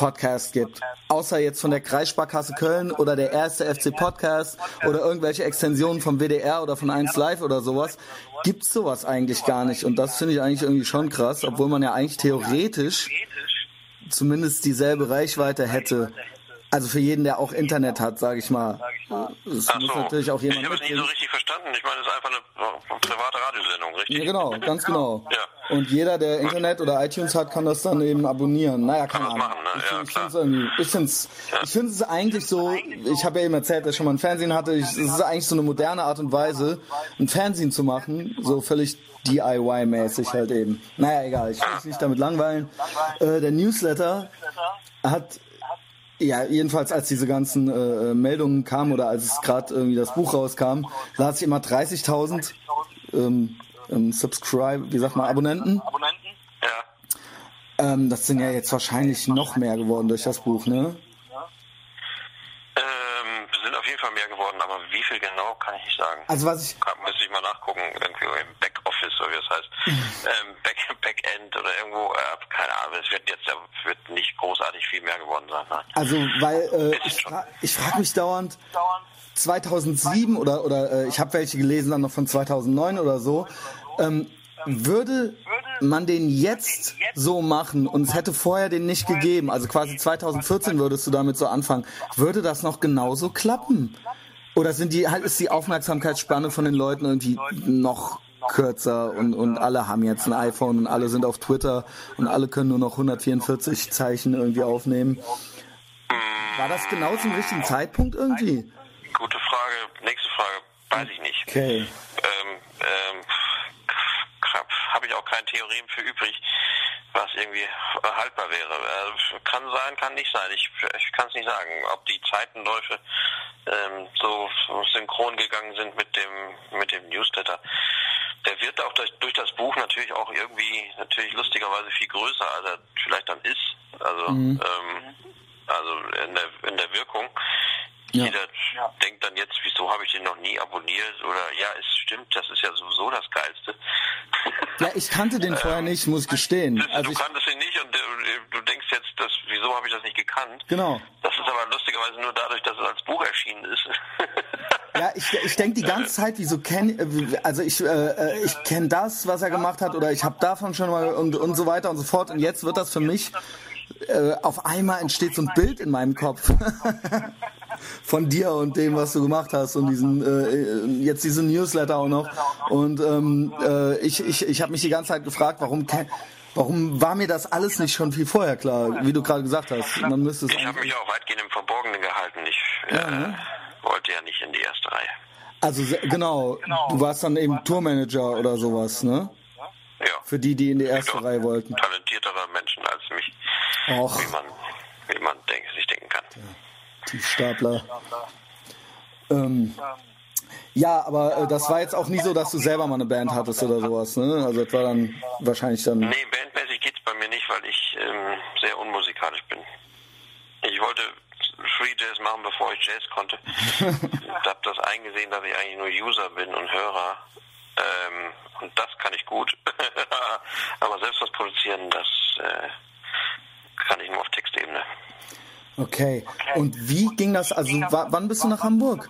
Speaker 1: Podcast gibt. Außer jetzt von der Kreissparkasse Köln oder der erste FC Podcast oder irgendwelche Extensionen vom WDR oder von 1 Live oder sowas, gibt's sowas eigentlich gar nicht. Und das finde ich eigentlich irgendwie schon krass, obwohl man ja eigentlich theoretisch zumindest dieselbe Reichweite hätte. Also für jeden, der auch Internet hat, sage ich mal. Es
Speaker 2: Ach
Speaker 1: muss
Speaker 2: so.
Speaker 1: natürlich auch
Speaker 2: ich
Speaker 1: jemand
Speaker 2: habe es nie so richtig verstanden. Ich meine, es ist einfach eine, private Radiosendung, richtig?
Speaker 1: Ja, genau, ganz genau.
Speaker 2: Ja.
Speaker 1: Und jeder, der Internet oder iTunes hat, kann das dann eben abonnieren. Naja, keine
Speaker 2: Kann das
Speaker 1: Ahnung.
Speaker 2: machen, ne?
Speaker 1: Ich
Speaker 2: Ja,
Speaker 1: finde ich
Speaker 2: klar.
Speaker 1: find's irgendwie, ich es ich find's es eigentlich so, ich habe ja eben erzählt, dass ich schon mal ein Fernsehen hatte, ich, es ist eigentlich so eine moderne Art und Weise, ein Fernsehen zu machen, so völlig DIY-mäßig halt eben. Naja, egal, ich will mich nicht damit langweilen. Äh, der Newsletter hat ja, jedenfalls als diese ganzen äh, Meldungen kamen oder als es gerade irgendwie das Buch rauskam, las ich immer 30.000 ähm, ähm, Subscribe, wie sagt man, Abonnenten.
Speaker 2: Ja.
Speaker 1: Ähm, das sind ja jetzt wahrscheinlich noch mehr geworden durch das Buch, ne?
Speaker 2: Ähm, sind auf jeden Fall mehr geworden, aber wie viel genau, kann ich nicht sagen.
Speaker 1: Also was ich,
Speaker 2: Kann- Müsste ich mal nachgucken, irgendwie im Backoffice oder wie das heißt. ähm, Back, Backend oder irgendwo, äh, keine Ahnung, es wird jetzt wird nicht großartig viel mehr geworden sein. Nein.
Speaker 1: also weil äh, ich, fra ich frage mich dauernd, 2007 oder oder äh, ich habe welche gelesen dann noch von 2009 oder so. Ähm, würde man den jetzt so machen und es hätte vorher den nicht gegeben, also quasi 2014 würdest du damit so anfangen, würde das noch genauso klappen? Oder sind die halt ist die Aufmerksamkeitsspanne von den Leuten irgendwie noch kürzer und und alle haben jetzt ein iPhone und alle sind auf Twitter und alle können nur noch 144 Zeichen irgendwie aufnehmen? War das genau zum richtigen Zeitpunkt irgendwie?
Speaker 2: Gute Frage. Nächste Frage. Weiß ich nicht.
Speaker 1: Okay.
Speaker 2: Ähm, ähm, habe ich auch kein Theorem für übrig, was irgendwie haltbar wäre. Äh, kann sein, kann nicht sein. Ich, ich kann es nicht sagen, ob die Zeitenläufe ähm, so, synchron gegangen sind mit dem mit dem Newsletter. Der wird auch durch, durch das Buch natürlich auch irgendwie natürlich lustigerweise viel größer, als er vielleicht dann ist. Also ähm, also in der in der Wirkung.
Speaker 1: Ja.
Speaker 2: Jeder denkt dann jetzt, wieso habe ich den noch nie abonniert? Oder ja, es stimmt, das ist ja sowieso das Geilste.
Speaker 1: Ja, ich kannte den vorher nicht, muss ich gestehen.
Speaker 2: Du,
Speaker 1: Also
Speaker 2: du
Speaker 1: ich,
Speaker 2: kanntest ihn nicht und äh, du denkst jetzt, dass, wieso habe ich das nicht gekannt?
Speaker 1: genau.
Speaker 2: Das ist aber lustigerweise nur dadurch, dass es als Buch erschienen ist.
Speaker 1: Ja, ich, ich denke die ganze Zeit, wieso kenn, äh, also ich, äh, äh, ich kenne das, was er gemacht hat, oder ich habe davon schon mal und, und so weiter und so fort. Und jetzt wird das für mich, äh, auf einmal entsteht so ein Bild in meinem Kopf. Von dir und dem, was du gemacht hast und diesen äh, jetzt diese Newsletter auch noch und ähm, äh, ich ich ich habe mich die ganze Zeit gefragt, warum Warum war mir das alles nicht schon viel vorher klar, wie du gerade gesagt hast? Man müsste
Speaker 2: ich habe mich auch weitgehend im Verborgenen gehalten. Ich ja, äh, ne? wollte ja nicht in die erste Reihe.
Speaker 1: Also genau, du warst dann eben Tourmanager oder sowas, ne?
Speaker 2: Ja.
Speaker 1: Für die, die in die erste
Speaker 2: Doch,
Speaker 1: Reihe wollten.
Speaker 2: Talentiertere Menschen als mich.
Speaker 1: Och.
Speaker 2: Wie man, wie man denk, sich denken kann.
Speaker 1: Die Stapler. Ähm, ja, aber äh, das war jetzt auch nie so, dass du selber mal eine Band hattest oder sowas, ne? Also das war dann wahrscheinlich dann.
Speaker 2: Nee, bandmäßig geht's bei mir nicht, weil ich ähm, sehr unmusikalisch bin. Ich wollte Free Jazz machen, bevor ich Jazz konnte. und habe das eingesehen, dass ich eigentlich nur User bin und Hörer. Ähm, und das kann ich gut. Aber selbst was produzieren, das äh, kann ich nur auf Textebene.
Speaker 1: Okay. Und wie ging das? Also wann bist du nach Hamburg?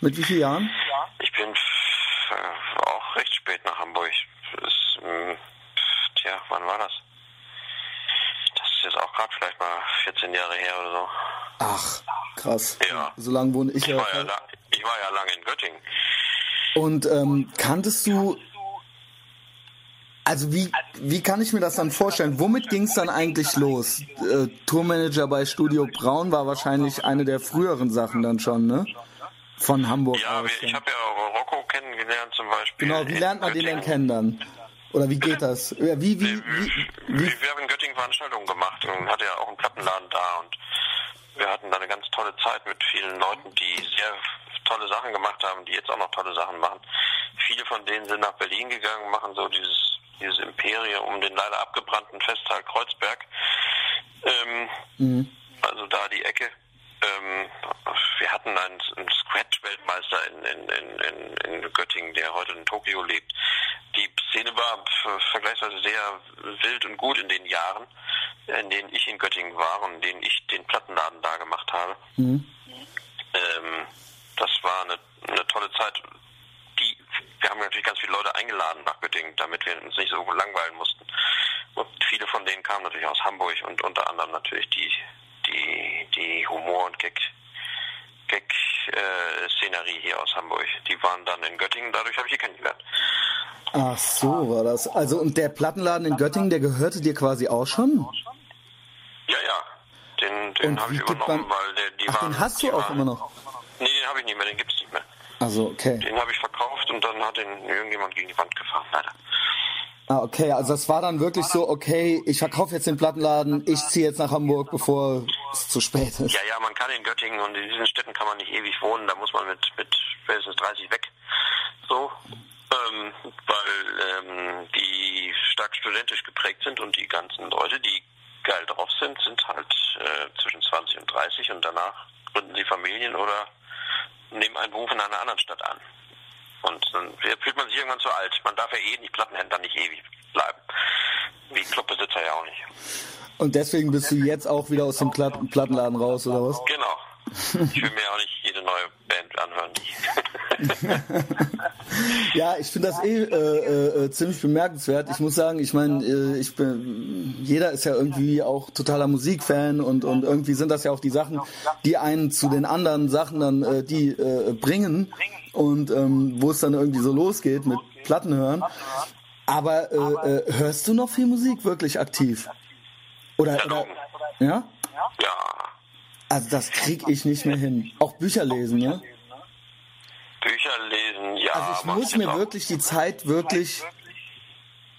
Speaker 1: Mit wie vielen Jahren?
Speaker 2: Ich bin äh, auch recht spät nach Hamburg. Ist, ähm, tja, wann war das? Das ist jetzt auch gerade vielleicht mal 14 Jahre her oder so.
Speaker 1: Ach, krass.
Speaker 2: Ja.
Speaker 1: So lange wohne ich,
Speaker 2: Ich
Speaker 1: ja.
Speaker 2: war ja, lang, ich war ja lange in Göttingen.
Speaker 1: Und ähm, kanntest du, also wie, wie kann ich mir das dann vorstellen? Womit ging es dann eigentlich los? Äh, Tourmanager bei Studio Braun war wahrscheinlich eine der früheren Sachen dann schon, ne? Von Hamburg
Speaker 2: Ja,
Speaker 1: aus.
Speaker 2: ich habe ja Rocco kennengelernt zum Beispiel.
Speaker 1: Genau, wie lernt man den denn kennen dann? Oder wie geht das? Wie, wie, wie, wie,
Speaker 2: Wir, wir haben in Göttingen Veranstaltungen gemacht und hatte ja auch einen Plattenladen da und wir hatten da eine ganz tolle Zeit mit vielen Leuten, die sehr tolle Sachen gemacht haben, die jetzt auch noch tolle Sachen machen. Viele von denen sind nach Berlin gegangen, machen so dieses dieses Imperium um den leider abgebrannten Festsaal Kreuzberg. Ähm, Also da die Ecke. Ähm, wir hatten einen, einen Scratch-Weltmeister in, in, in, in, in Göttingen, der heute in Tokio lebt. Die Szene war ver- vergleichsweise sehr wild und gut in den Jahren, in denen ich in Göttingen war und in denen ich den Plattenladen da gemacht habe. Ähm, das war eine, eine tolle Zeit. Wir haben natürlich ganz viele Leute eingeladen nach Göttingen, damit wir uns nicht so langweilen mussten. Und viele von denen kamen natürlich aus Hamburg und unter anderem natürlich die, die, die Humor- und Gag, Gag-Szenerie hier aus Hamburg. Die waren dann in Göttingen, dadurch habe ich die kennengelernt.
Speaker 1: Ach so war das. Also und der Plattenladen in Göttingen, der gehörte dir quasi auch schon?
Speaker 2: Ja, ja. Den, den habe ich
Speaker 1: gibt
Speaker 2: übernommen,
Speaker 1: man-
Speaker 2: weil der, die
Speaker 1: Ach,
Speaker 2: waren.
Speaker 1: den hast du auch
Speaker 2: waren,
Speaker 1: immer noch.
Speaker 2: Nee, den habe ich nicht mehr, den gibt's nicht mehr.
Speaker 1: Also okay.
Speaker 2: Den habe ich verkauft und dann hat den irgendjemand gegen die Wand gefahren, leider.
Speaker 1: Ah, okay, also das war dann wirklich so, okay, ich verkaufe jetzt den Plattenladen, ich ziehe jetzt nach Hamburg, bevor es zu spät ist.
Speaker 2: Ja, ja, man kann in Göttingen und in diesen Städten kann man nicht ewig wohnen, da muss man mit, mit spätestens 30 weg. So. Ähm, weil ähm, die stark studentisch geprägt sind und die ganzen Leute, die geil drauf sind, sind halt äh, zwischen 20 und 30 und danach gründen sie Familien oder nehmen einen Beruf in einer anderen Stadt an. Und dann fühlt man sich irgendwann zu alt. Man darf ja eh nicht Plattenhändler nicht ewig bleiben. Wie Clubbesitzer ja auch nicht.
Speaker 1: Und deswegen bist du jetzt auch wieder aus dem Platten Plattenladen raus, oder was?
Speaker 2: Genau. Ich will mir auch nicht jede neue Band anhören.
Speaker 1: Ja, ich finde das eh äh, äh, ziemlich bemerkenswert. Ich muss sagen, ich meine, äh, ich bin, jeder ist ja irgendwie auch totaler Musikfan und und irgendwie sind das ja auch die Sachen, die einen zu den anderen Sachen dann äh, die äh, bringen und ähm, wo es dann irgendwie so losgeht mit Platten hören. Aber äh, äh, hörst du noch viel Musik wirklich aktiv? Oder, oder ja?
Speaker 2: Ja.
Speaker 1: Also das krieg ich nicht mehr hin. Auch Bücher lesen, ne?
Speaker 2: Bücher lesen, ja.
Speaker 1: Also ich muss mir wirklich die Zeit wirklich,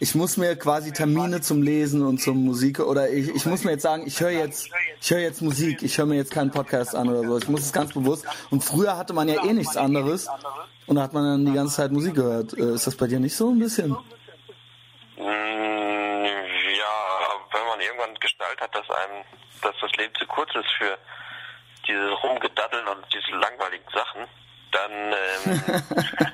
Speaker 1: ich muss mir quasi Termine zum Lesen und zum Musik oder ich, ich muss mir jetzt sagen, ich höre jetzt, ich höre jetzt Musik, ich höre mir jetzt keinen Podcast an oder so. Ich muss es ganz bewusst. Und früher hatte man ja eh nichts anderes und da hat man dann die ganze Zeit Musik gehört. Äh, Ist das bei dir nicht so ein bisschen?
Speaker 2: Mm, Ja, wenn man irgendwann Gestalt hat, dass einem, dass das Leben zu kurz ist für dieses Rumgedaddeln und diese langweiligen Sachen, dann ähm,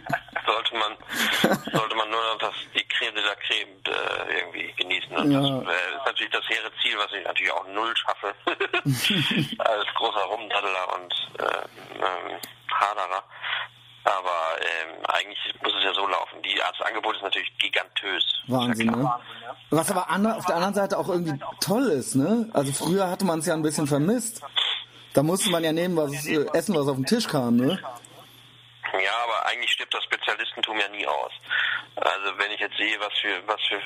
Speaker 2: sollte man sollte man nur noch das, die Creme de la Creme äh, irgendwie genießen. Und
Speaker 1: Ja.
Speaker 2: das äh, ist natürlich das hehre Ziel, was ich natürlich auch null schaffe als großer Rumdaddeler und äh, ähm, Haderer. Aber ähm, eigentlich muss es ja so laufen. Die, das Angebot ist natürlich gigantös.
Speaker 1: Wahnsinn, ne? Was aber ander, auf der anderen Seite auch irgendwie toll ist, ne? Also früher hatte man es ja ein bisschen vermisst. Da musste man ja nehmen, was äh, essen, was auf den Tisch kam, ne?
Speaker 2: Ja, aber eigentlich stirbt das Spezialistentum ja nie aus. Also wenn ich jetzt sehe, was für was für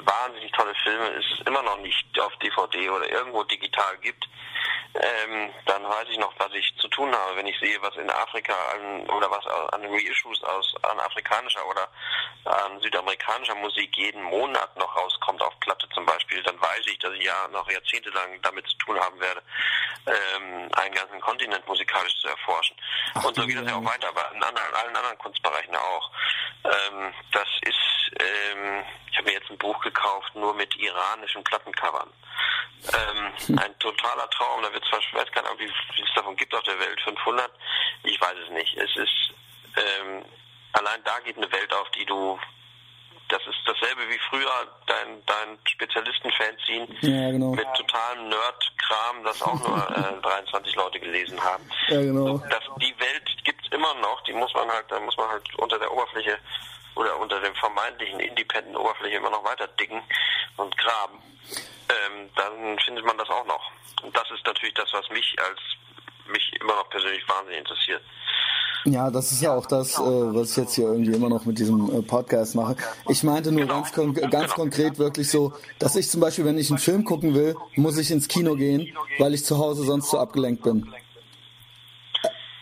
Speaker 2: wahnsinnig tolle Filme es immer noch nicht auf DVD oder irgendwo digital gibt, ähm, dann weiß ich noch, was ich zu tun habe. Wenn ich sehe, was in Afrika an, oder was an Reissues aus an afrikanischer oder an südamerikanischer Musik jeden Monat noch rauskommt auf Platte zum Beispiel, dann weiß ich, dass ich ja noch jahrzehntelang damit zu tun haben werde, ähm, einen ganzen Kontinent musikalisch zu erforschen. Ach, Und so geht das ja auch weiter, aber in anderen, allen anderen Kunstbereichen auch. Ähm, das ist, ähm, ich habe mir jetzt ein Buch gekauft, nur mit iranischen Plattencovern. Ähm, ein totaler Traum, da wird zwar, ich weiß gar nicht, wie viel es davon gibt auf der Welt, 500, ich weiß es nicht. Es ist, ähm, allein da geht eine Welt auf, die du das ist dasselbe wie früher dein, dein Spezialisten-Fanzine ja, genau. mit totalem Nerd-Kram, das auch nur äh, 23 Leute gelesen haben. Ja, genau. Das, die Welt gibt's immer noch, die muss man halt, da muss man halt unter der Oberfläche oder unter dem vermeintlichen Independent Oberfläche immer noch weiter dicken und graben. Ähm, dann findet man das auch noch. Und das ist natürlich das, was mich als mich immer noch persönlich wahnsinnig interessiert.
Speaker 1: Ja, das ist ja auch das, äh, was ich jetzt hier irgendwie immer noch mit diesem äh, Podcast mache. Ich meinte nur ganz, kon ganz konkret wirklich so, dass ich zum Beispiel, wenn ich einen Film gucken will, muss ich ins Kino gehen, weil ich zu Hause sonst zu abgelenkt bin.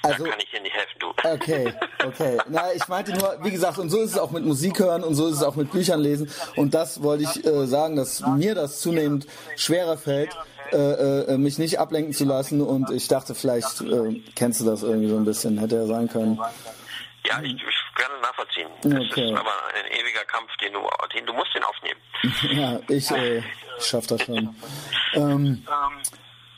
Speaker 2: Also, da kann ich dir nicht helfen, du.
Speaker 1: Okay, okay. Na, ich meinte nur, wie gesagt, und so ist es auch mit Musik hören und so ist es auch mit Büchern lesen. Und das wollte ich äh, sagen, dass mir das zunehmend schwerer fällt, äh, äh, mich nicht ablenken zu lassen. Und ich dachte, vielleicht äh, kennst du das irgendwie so ein bisschen, hätte ja sein können.
Speaker 2: Ja, ich, ich kann das nachvollziehen. Das okay. ist aber ein ewiger Kampf, den du, den du musst den aufnehmen.
Speaker 1: ja, ich, äh, schaff das schon. ähm,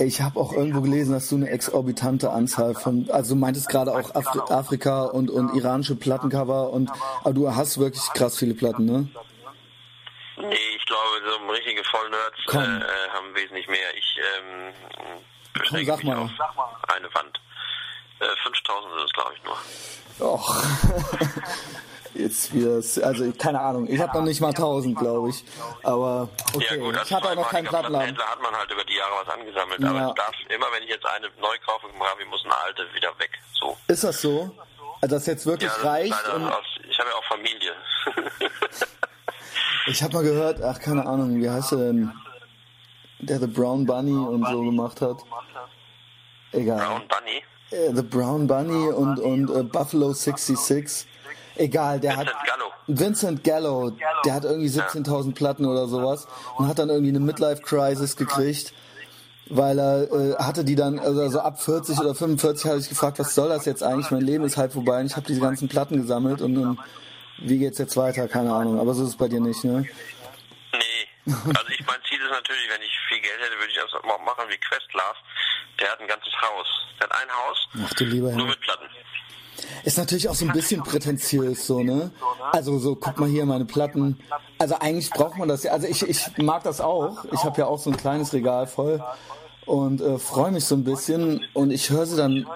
Speaker 1: ich habe auch irgendwo gelesen, dass du eine exorbitante Anzahl von, also du meintest gerade auch Afri Afrika und, und iranische Plattencover und, aber du hast wirklich krass viele Platten, ne?
Speaker 2: Nee, ich glaube, so richtige Vollnerds äh, haben wesentlich mehr. Ich ähm, beschränke mich auf eine Wand. Äh, 5000 sind es, glaube ich, nur.
Speaker 1: Och. Jetzt wieder, also keine Ahnung, ich habe noch nicht mal 1000, glaube ich. Aber okay, ja, gut, ich hatte auch noch keinen Plattenladen.
Speaker 2: hat man halt über die Jahre was angesammelt, ja. aber darf, immer wenn ich jetzt eine neu kaufe, muss eine alte wieder weg. So.
Speaker 1: Ist das so? Also das jetzt wirklich ja, reicht?
Speaker 2: Aus, ich habe ja auch Familie.
Speaker 1: ich habe mal gehört, ach keine Ahnung, wie heißt er denn? Der The Brown Bunny und so gemacht hat. Egal.
Speaker 2: Brown Bunny?
Speaker 1: Äh, The Brown Bunny und, und uh, Buffalo 66. Egal, der
Speaker 2: Vincent
Speaker 1: hat.
Speaker 2: Gallo.
Speaker 1: Vincent Gallo, der hat irgendwie 17.000 Platten oder sowas und hat dann irgendwie eine Midlife-Crisis gekriegt, weil er äh, hatte die dann, also, also ab 40 oder 45 habe ich gefragt, was soll das jetzt eigentlich? Mein Leben ist halb vorbei und ich habe diese ganzen Platten gesammelt und dann, wie geht's jetzt weiter? Keine Ahnung, aber so ist es bei dir nicht, ne?
Speaker 2: Nee, also ich mein Ziel ist natürlich, wenn ich viel Geld hätte, würde ich das auch machen wie Questlove. Der hat ein ganzes Haus. Der hat ein Haus,
Speaker 1: Ach, du lieber
Speaker 2: nur mit Platten.
Speaker 1: Ist natürlich auch so ein bisschen prätentiös, so, ne? Also so, guck mal hier, meine Platten. Also eigentlich braucht man das ja. Also ich, ich mag das auch. Ich habe ja auch so ein kleines Regal voll und äh, freue mich so ein bisschen. Und ich höre sie dann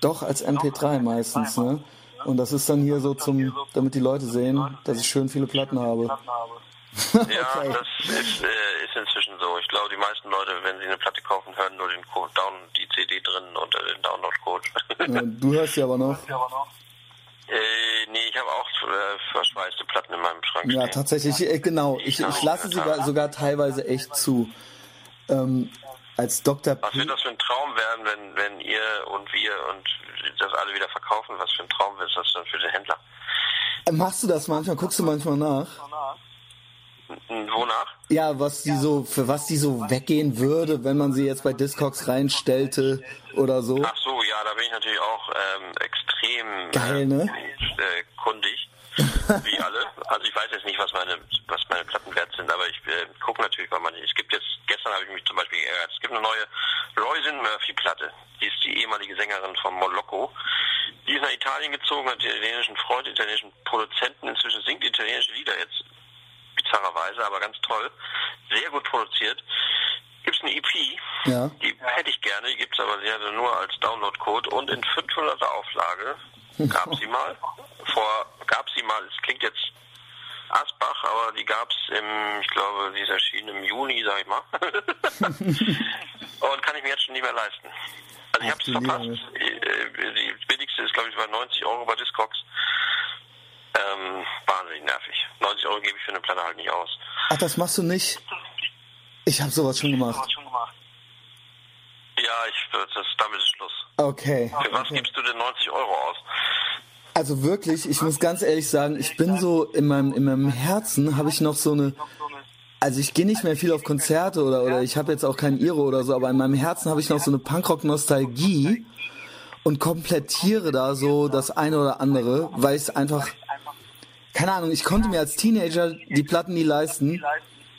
Speaker 1: doch als MP3 meistens, ne? Und das ist dann hier so zum, damit die Leute sehen, dass ich schön viele Platten habe.
Speaker 2: okay. Ja, das ist, äh, ist inzwischen so. Ich glaube, die meisten Leute, wenn sie eine Platte kaufen, hören nur den Code down, die CD drin unter den Download-Code.
Speaker 1: Ja, du hörst sie aber noch.
Speaker 2: Äh, nee, ich habe auch äh, verschweißte Platten in meinem Schrank.
Speaker 1: Ja, stehen. tatsächlich, äh, genau. Ich, ich lasse sie sogar, sogar teilweise echt zu. Ähm, als Dr.
Speaker 2: Was wird das für ein Traum werden, wenn, wenn ihr und wir und das alle wieder verkaufen? Was für ein Traum ist das dann für den Händler?
Speaker 1: Äh, machst du das manchmal? Guckst du manchmal nach?
Speaker 2: Wonach?
Speaker 1: Ja, was die so, für was die so weggehen würde, wenn man sie jetzt bei Discogs reinstellte oder so.
Speaker 2: Ach so, ja, da bin ich natürlich auch ähm, extrem
Speaker 1: Geil, ne?
Speaker 2: äh, kundig, wie alle. Also ich weiß jetzt nicht, was meine, was meine Platten wert sind, aber ich äh, gucke natürlich, weil man, es gibt jetzt, gestern habe ich mich zum Beispiel geärgert, es gibt eine neue Royce Murphy Platte. Die ist die ehemalige Sängerin von Moloko. Die ist nach Italien gezogen, hat italienischen Freund, italienischen Produzenten, inzwischen singt italienische Lieder jetzt bizarrerweise, aber ganz toll. Sehr gut produziert. Gibt es eine EP,
Speaker 1: ja.
Speaker 2: die hätte ich gerne, die gibt es aber sie nur als Download-Code und in 500er Auflage gab sie mal. Vor gab sie mal, es klingt jetzt Asbach, aber die gab es im, ich glaube, die ist erschienen im Juni, sag ich mal. und kann ich mir jetzt schon nicht mehr leisten. Also ich habe es verpasst. Äh, die billigste ist, glaube ich, bei 90 Euro bei Discogs. Ähm, wahnsinnig nervig. Euro gebe ich für eine Platte halt nicht aus.
Speaker 1: Ach, das machst du nicht? Ich habe sowas schon gemacht.
Speaker 2: Ja, ich, das, damit ist Schluss.
Speaker 1: Okay.
Speaker 2: Für was
Speaker 1: okay.
Speaker 2: gibst du denn 90 Euro aus?
Speaker 1: Also wirklich, ich muss ganz ehrlich sagen, ich bin so in meinem in meinem Herzen habe ich noch so eine also ich gehe nicht mehr viel auf Konzerte oder oder ich habe jetzt auch kein Iro oder so, aber in meinem Herzen habe ich noch so eine Punkrock Nostalgie und komplettiere da so das eine oder andere, weil ich es einfach keine Ahnung, ich konnte mir als Teenager die Platten nie leisten.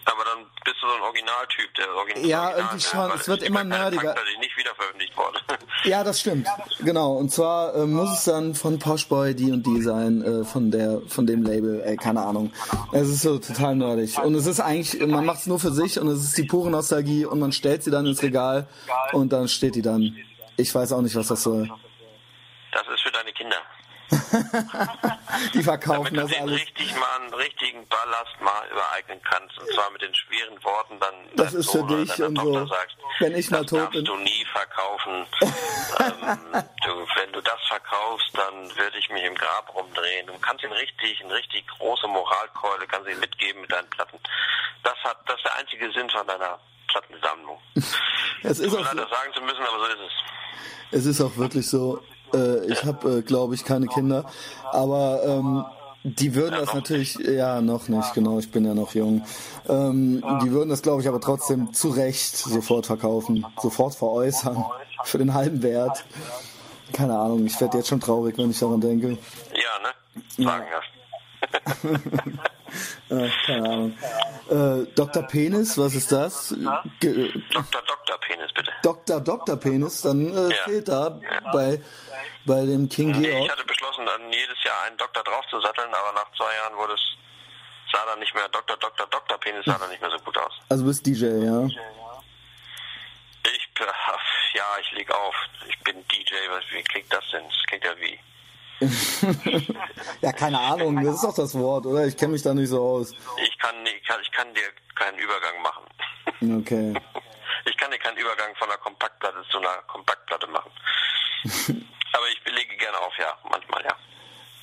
Speaker 2: Aber dann bist du so ein Originaltyp, der Original.
Speaker 1: Ja,
Speaker 2: Original,
Speaker 1: irgendwie schon. Es wird immer nerdiger.
Speaker 2: Die nicht wieder veröffentlicht wurde.
Speaker 1: Ja, das stimmt. Genau. Und zwar äh, muss es dann von Poshboy die und die sein, äh, von der, von dem Label, ey, keine Ahnung. Es ist so total nerdig. Und es ist eigentlich, man macht es nur für sich und es ist die pure Nostalgie und man stellt sie dann ins Regal und dann steht die dann. Ich weiß auch nicht, was das soll.
Speaker 2: Das ist für deine Kinder.
Speaker 1: Die verkaufen
Speaker 2: Damit du
Speaker 1: das alles.
Speaker 2: richtig mal einen richtigen Ballast mal übereignen kannst. Und zwar mit den schweren Worten dann
Speaker 1: Das
Speaker 2: deinem
Speaker 1: ist für dich und
Speaker 2: Tochter
Speaker 1: so.
Speaker 2: sagst,
Speaker 1: Wenn ich mal
Speaker 2: das
Speaker 1: tot
Speaker 2: darfst
Speaker 1: bin.
Speaker 2: du nie verkaufen. ähm, du, wenn du das verkaufst, dann würde ich mich im Grab rumdrehen. Du kannst ihn richtig, eine richtig große Moralkeule, kannst ihn mitgeben mit deinen Platten. Das hat, das ist der einzige Sinn von deiner Plattensammlung.
Speaker 1: Es ist auch,
Speaker 2: leid, das sagen zu müssen, aber so ist es.
Speaker 1: es ist auch wirklich so. Äh, ich habe, äh, glaube ich, keine Kinder, aber ähm, die würden das natürlich, ja, noch nicht, genau, ich bin ja noch jung. Ähm, die würden das, glaube ich, aber trotzdem zu Recht sofort verkaufen, sofort veräußern, für den halben Wert. Keine Ahnung, ich werde jetzt schon traurig, wenn ich daran denke.
Speaker 2: Ja, ne? Sagenhaft.
Speaker 1: Äh, keine Ahnung. Äh, Dr. Penis, was ist das? Ge
Speaker 2: Dr. Dr. Penis, bitte.
Speaker 1: Dr. Dr. Penis, dann äh,
Speaker 2: Ja.
Speaker 1: fehlt da bei, bei dem King
Speaker 2: Nee, ich
Speaker 1: Georg.
Speaker 2: hatte beschlossen, dann jedes Jahr einen Doktor draufzusatteln, aber nach zwei Jahren wurde es, sah dann nicht mehr, Dr. Dr. Dr. Penis sah dann nicht mehr so gut aus.
Speaker 1: Also bist DJ, ja?
Speaker 2: Ich, äh, ja, ich leg auf. Ich bin DJ, was, wie klingt das denn? Das klingt ja wie.
Speaker 1: Ja, keine Ahnung, das ist doch das Wort, oder? Ich kenne mich da nicht so aus.
Speaker 2: Ich kann, ich kann, ich kann dir keinen Übergang machen.
Speaker 1: Okay.
Speaker 2: Ich kann dir keinen Übergang von einer Kompaktplatte zu einer Kompaktplatte machen. aber ich lege gerne auf, ja, manchmal, ja.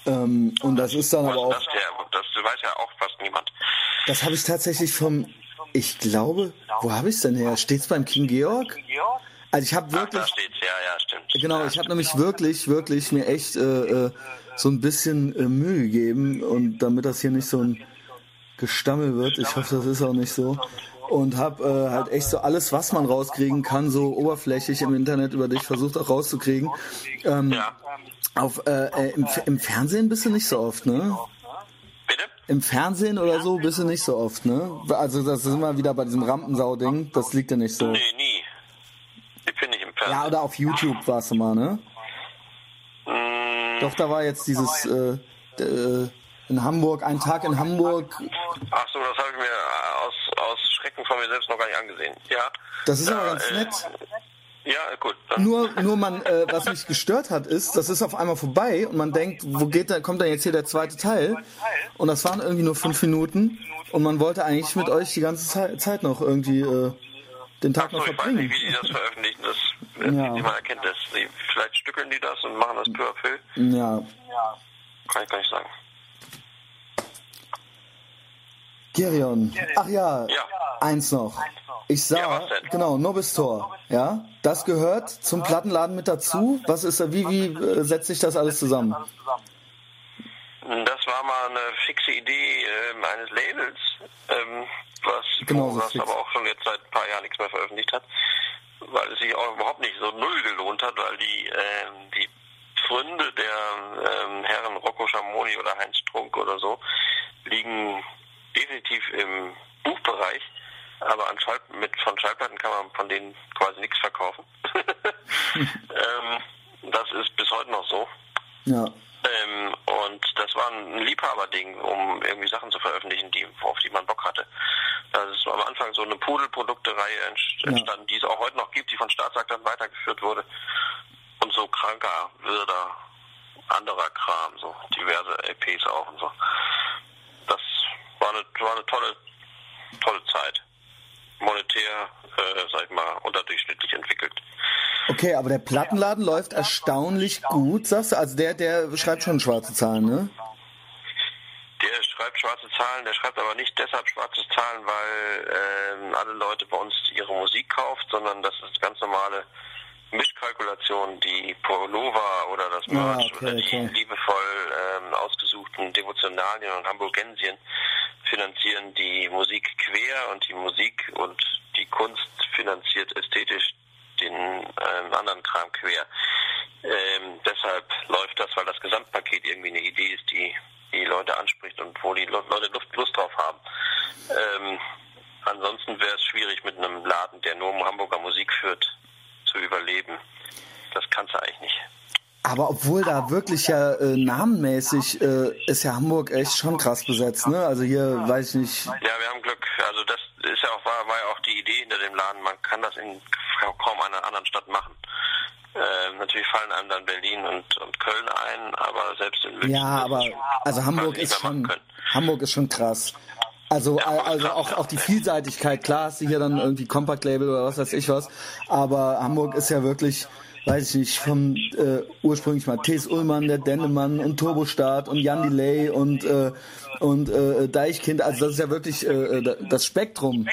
Speaker 1: Ähm, und das ist dann aber
Speaker 2: Also
Speaker 1: auch,
Speaker 2: das, der, das weiß ja auch fast niemand.
Speaker 1: das habe ich tatsächlich vom, ich glaube, wo habe ich es denn her? Steht's beim King Georg? Also ich habe
Speaker 2: Ach, da
Speaker 1: wirklich,
Speaker 2: steht's, ja, ja, stimmt.
Speaker 1: genau,
Speaker 2: ja,
Speaker 1: ich habe nämlich wirklich, wirklich mir echt äh, äh, so ein bisschen äh, Mühe gegeben und damit das hier nicht so ein Gestammel wird, ich hoffe, das ist auch nicht so. Und habe äh, halt echt so alles, was man rauskriegen kann, so oberflächlich im Internet über dich versucht auch rauszukriegen. Ähm,
Speaker 2: Ja.
Speaker 1: Auf äh, äh, im, im Fernsehen bist du nicht so oft, ne?
Speaker 2: Bitte?
Speaker 1: Im Fernsehen oder so bist du nicht so oft, ne? Also das ist immer wieder bei diesem Rampensau-Ding, das liegt dir nicht so.
Speaker 2: Nee, nie. Ich bin nicht im Fernsehen.
Speaker 1: Ja, oder auf YouTube warst du mal, ne?
Speaker 2: Mm,
Speaker 1: Doch, da war jetzt dieses äh, äh, in Hamburg, ein Tag in Hamburg.
Speaker 2: Ach so, das habe ich mir aus, aus Schrecken von mir selbst noch gar nicht angesehen. Ja.
Speaker 1: Das ist aber ganz
Speaker 2: äh,
Speaker 1: nett.
Speaker 2: Ja, gut. Dann,
Speaker 1: Nur, nur man, äh, was mich gestört hat, ist, das ist auf einmal vorbei und man denkt, wo geht da, kommt da jetzt hier der zweite Teil? Und das waren irgendwie nur fünf Minuten und man wollte eigentlich mit euch die ganze Zeit, noch irgendwie äh, den Tag
Speaker 2: so,
Speaker 1: noch
Speaker 2: ich weiß nicht,
Speaker 1: verbringen.
Speaker 2: wie die das veröffentlichen. Das, äh,
Speaker 1: Ja.
Speaker 2: Niemand erkennt das. Die, vielleicht stückeln die das und machen das peu à peu.
Speaker 1: Ja,
Speaker 2: Kann ich gar nicht sagen.
Speaker 1: Gerion. Ach ja,
Speaker 2: Ja.
Speaker 1: eins noch. Ich sah,
Speaker 2: Ja,
Speaker 1: genau, Nobis Tor. Ja, das gehört zum Plattenladen mit dazu. Was ist da, wie, wie äh, setzt sich das alles zusammen?
Speaker 2: Das war mal eine fixe Idee ähm, eines Labels, ähm, was,
Speaker 1: Genau fix.
Speaker 2: aber auch schon jetzt seit ein paar Jahren nichts mehr veröffentlicht hat, weil es sich auch überhaupt nicht so null gelohnt hat, weil die, ähm, die Pfründe der ähm, Herren Rocco Schamoni oder Heinz Strunk oder so liegen definitiv im Buchbereich, aber an Schall mit, von Schallplatten kann man von denen quasi nichts verkaufen. ähm, das ist bis heute noch so.
Speaker 1: Ja,
Speaker 2: Ähm, und das war ein Liebhaberding, um irgendwie Sachen zu veröffentlichen, die, auf die man Bock hatte. Da ist am Anfang so eine Pudelprodukte-Reihe entst-
Speaker 1: Ja.
Speaker 2: entstanden, die es auch heute noch gibt, die von Staatsakt dann weitergeführt wurde. Und so kranker, wilder, anderer Kram, so diverse LPs auch und so. Das war eine, war eine tolle, tolle Zeit. Monetär, äh, sag ich mal, unterdurchschnittlich entwickelt.
Speaker 1: okay, aber der Plattenladen läuft erstaunlich gut, sagst du? Also der, der schreibt schon schwarze Zahlen, ne?
Speaker 2: Der schreibt schwarze Zahlen, der schreibt aber nicht deshalb schwarze Zahlen, weil ähm, alle Leute bei uns ihre Musik kauft, sondern das ist ganz normale Mischkalkulation, die Pullover oder das
Speaker 1: Ah,
Speaker 2: Merch
Speaker 1: okay,
Speaker 2: oder die
Speaker 1: okay.
Speaker 2: liebevoll ähm, ausgesuchten Devotionalien und Hamburgensien finanzieren die Musik quer und die Musik und die Kunst finanziert ästhetisch den ähm, anderen Kram quer. Ähm, deshalb läuft das, weil das Gesamtpaket irgendwie eine Idee ist, die die Leute anspricht und wo die Le- Leute Lust, Lust drauf haben. Ähm, ansonsten wäre es schwierig mit einem Laden, der nur um Hamburger Musik führt, überleben. Das kannst du eigentlich nicht.
Speaker 1: Aber obwohl da wirklich ja äh, namenmäßig äh, ist ja Hamburg echt schon krass besetzt, ne? Also hier weiß ich nicht.
Speaker 2: Ja, wir haben Glück. Also das ist ja auch war, war ja auch die Idee hinter dem Laden. Man kann das in kaum einer anderen Stadt machen. Ähm, natürlich fallen einem dann Berlin und, und Köln ein, aber selbst in München.
Speaker 1: Ja, aber also Hamburg ist schon. Hamburg ist schon krass. Also also auch auch die Vielseitigkeit, klar hast du hier dann irgendwie Compact Label oder was weiß ich was, aber Hamburg ist ja wirklich weiß ich nicht, vom äh, ursprünglich mal T.S. Ullmann, der Dennemann und Turbostart und Jan Delay und äh, und äh, Deichkind, also das ist ja wirklich äh, das Spektrum.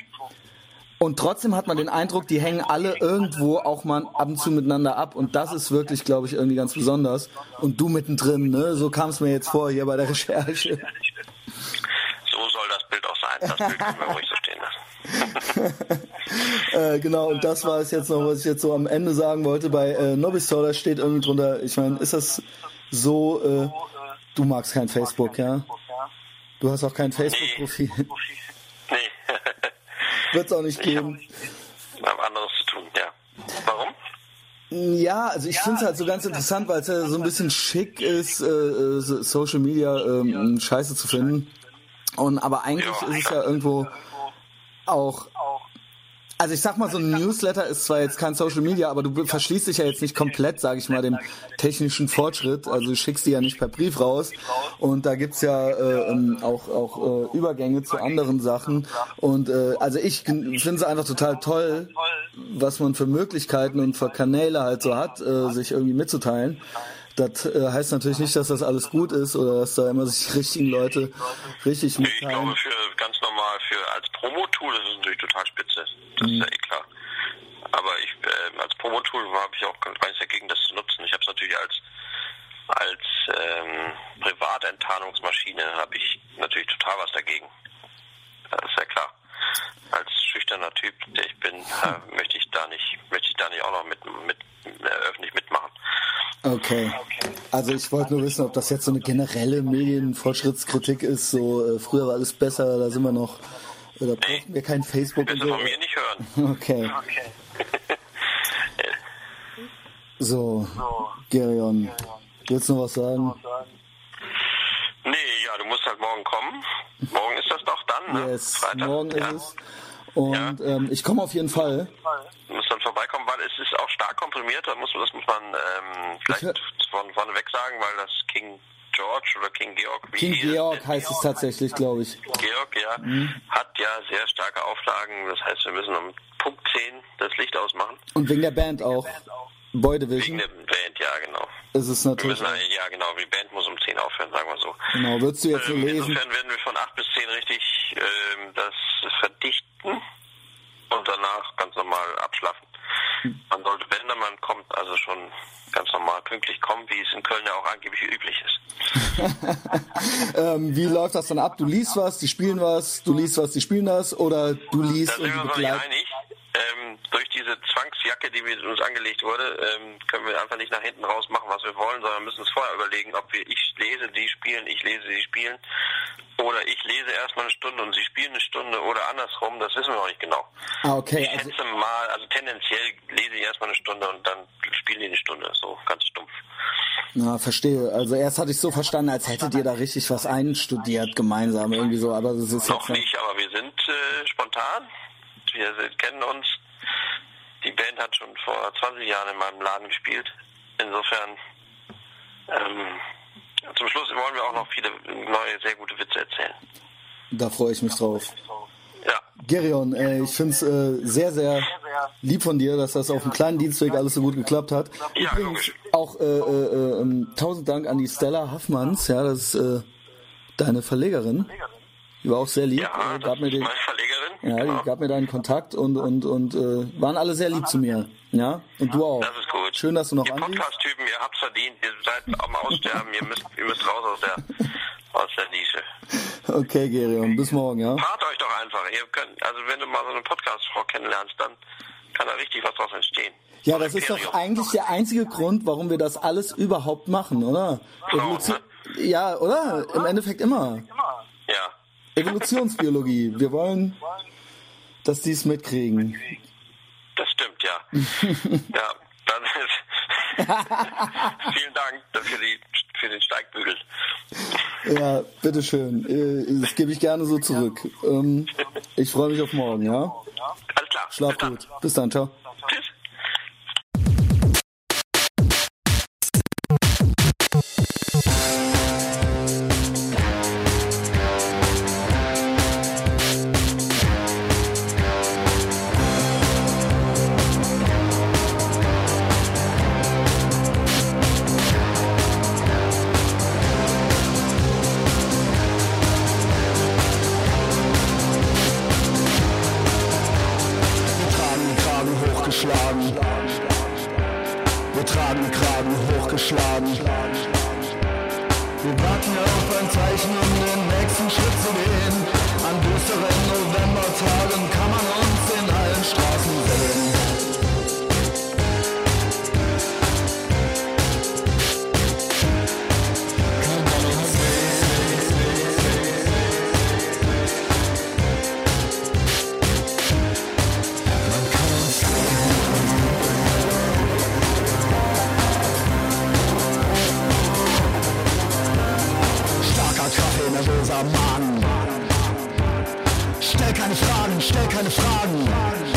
Speaker 1: Und trotzdem hat man den Eindruck, die hängen alle irgendwo auch mal ab und zu miteinander ab. Und das ist wirklich, glaube ich, irgendwie ganz besonders. Und du mittendrin, ne? So kam es mir jetzt vor hier bei der Recherche.
Speaker 2: Das können wir ruhig so stehen lassen.
Speaker 1: Äh, genau, und das war es jetzt noch, was ich jetzt so am Ende sagen wollte. Bei äh, Nobistore, da steht irgendwie drunter, ich meine, ist das so, äh, du magst kein Facebook, ja? Du hast auch kein Facebook-Profil.
Speaker 2: Nee.
Speaker 1: Wird es auch nicht geben.
Speaker 2: Hab anderes zu tun, ja. Warum?
Speaker 1: Ja, also ich finde es halt so ganz interessant, weil es ja so ein bisschen schick ist, äh, äh, so- Social Media ähm, scheiße zu finden. Und aber eigentlich
Speaker 2: Ja.
Speaker 1: ist es ja irgendwo auch. Also ich sag mal, so ein Newsletter ist zwar jetzt kein Social Media, aber du verschließt dich ja jetzt nicht komplett, sage ich mal, dem technischen Fortschritt. Also du schickst die ja nicht per Brief raus. Und da gibt's ja äh, ähm, auch, auch äh, Übergänge zu anderen Sachen. Und äh, also ich finde es einfach total toll, was man für Möglichkeiten und für Kanäle halt so hat, äh, sich irgendwie mitzuteilen. Das äh, heißt natürlich nicht, dass das alles gut ist oder dass da immer sich die richtigen Leute richtig
Speaker 2: Nee, ich
Speaker 1: mitteilen.
Speaker 2: glaube, für ganz normal, für als Promo-Tool ist es natürlich total spitze. Das ist ja eh klar. Aber ich, ähm, als Promo-Tool habe ich auch gar nichts dagegen, das zu nutzen. Ich habe es natürlich als als ähm, Privatenttarnungsmaschine habe ich natürlich total was dagegen. Das ist ja klar. Als schüchterner Typ, der ich bin, äh, möchte ich da nicht, möchte ich da nicht auch noch mit, mit äh, öffentlich mitmachen.
Speaker 1: Okay. Also ich wollte nur wissen, ob das jetzt so eine generelle Medienfortschrittskritik ist. So äh, früher war alles besser, da sind wir noch. Oder brauchen wir kein Facebook
Speaker 2: Willst du von mir nicht hören?
Speaker 1: Okay. So, Gerion, willst du noch was sagen?
Speaker 2: Nee, ja, du musst halt morgen kommen. Morgen ist das doch dann, ne?
Speaker 1: Yes,
Speaker 2: Freitag.
Speaker 1: morgen
Speaker 2: ja.
Speaker 1: ist es. Und ähm, ich komme auf jeden Fall.
Speaker 2: Du musst dann vorbeikommen, weil es ist auch stark komprimiert. Da muss, das muss man ähm, vielleicht von vorneweg sagen, weil das King George oder King Georg, wie
Speaker 1: King Georg heißt es tatsächlich, glaube ich.
Speaker 2: Georg, ja,
Speaker 1: Mhm.
Speaker 2: hat ja sehr starke Auflagen. Das heißt, wir müssen um Punkt 10 das Licht ausmachen.
Speaker 1: Und wegen der Band auch. Boy
Speaker 2: Wegen
Speaker 1: Division
Speaker 2: der Band, ja, genau.
Speaker 1: ist es
Speaker 2: Wir
Speaker 1: natürlich.
Speaker 2: müssen, eigentlich- ja, genau, die Band muss um 10 aufhören, sagen wir so.
Speaker 1: Genau, würdest du jetzt
Speaker 2: Ähm,
Speaker 1: lesen?
Speaker 2: insofern werden wir von 8 bis 10 richtig ähm, das verdichten und danach ganz normal abschlafen. Man sollte, wenn dann man kommt, also schon ganz normal pünktlich kommen, wie es in Köln ja auch angeblich üblich ist.
Speaker 1: Ähm, wie läuft das dann ab? Du liest was, die spielen was, du liest was, die spielen das oder du
Speaker 2: Da
Speaker 1: liest
Speaker 2: sind
Speaker 1: und
Speaker 2: wir noch nicht
Speaker 1: begleiten?
Speaker 2: einig. Ähm, durch diese Zwangsjacke, die wir uns angelegt wurde, ähm, können wir einfach nicht nach hinten raus machen, was wir wollen, sondern müssen uns vorher überlegen, ob wir ich lese, die spielen, ich lese, sie spielen. Oder ich lese erstmal eine Stunde und sie spielen eine Stunde oder andersrum, das wissen wir noch nicht genau.
Speaker 1: Ah, okay,
Speaker 2: Ich
Speaker 1: also
Speaker 2: schätze mal, also tendenziell lese ich erstmal eine Stunde und dann spielen die eine Stunde, so ganz stumpf.
Speaker 1: na, verstehe. Also erst hatte ich so verstanden, als hättet ihr da richtig was einstudiert gemeinsam irgendwie so, aber das ist
Speaker 2: Noch
Speaker 1: jetzt
Speaker 2: nicht, aber wir sind äh, spontan. Wir kennen uns. Die Band hat schon vor 20 Jahren in meinem Laden gespielt. Insofern, ähm, zum Schluss wollen wir auch noch viele neue, sehr gute Witze erzählen.
Speaker 1: da freue ich mich drauf.
Speaker 2: Ja,
Speaker 1: Gerion, äh, ich finde es äh, sehr, sehr lieb von dir, dass das auf dem kleinen Dienstweg alles so gut geklappt hat.
Speaker 2: Ja,
Speaker 1: Übrigens auch äh, äh, ähm, tausend Dank an die Stella Haffmanns, ja, das ist äh, deine Verlegerin. Die war auch sehr lieb.
Speaker 2: Ja,
Speaker 1: gab mir den,
Speaker 2: meine Verlegerin.
Speaker 1: ja, die
Speaker 2: Genau.
Speaker 1: gab mir deinen Kontakt und und und äh, waren alle sehr lieb zu mir. Ja, und du auch.
Speaker 2: Das ist gut.
Speaker 1: Schön, dass du noch
Speaker 2: Ihr
Speaker 1: anriefst.
Speaker 2: Podcast-Typen, ihr habt's verdient. Ihr seid am Aussterben. ihr, müsst, ihr müsst raus aus der, aus der Nische.
Speaker 1: Okay, Gerion, bis morgen, ja.
Speaker 2: Paart euch doch einfach. Ihr könnt, also wenn du mal so eine Podcast-Frau kennenlernst, dann kann da richtig was draus entstehen.
Speaker 1: Ja, das ist doch eigentlich der einzige Grund, warum wir das alles überhaupt machen, oder? Evolution, ja, oder? Im Endeffekt immer. Evolutionsbiologie. Wir wollen, dass die es mitkriegen.
Speaker 2: Das stimmt, ja. ja, dann ist. Vielen Dank für, die, für den Steigbügel.
Speaker 1: Ja, bitteschön. Äh, Das gebe ich gerne so zurück. Ähm, Ich freue mich auf morgen, ja?
Speaker 2: Alles klar.
Speaker 1: Schlaf
Speaker 2: Bis dann.
Speaker 1: gut. Bis dann, ciao.
Speaker 3: chave.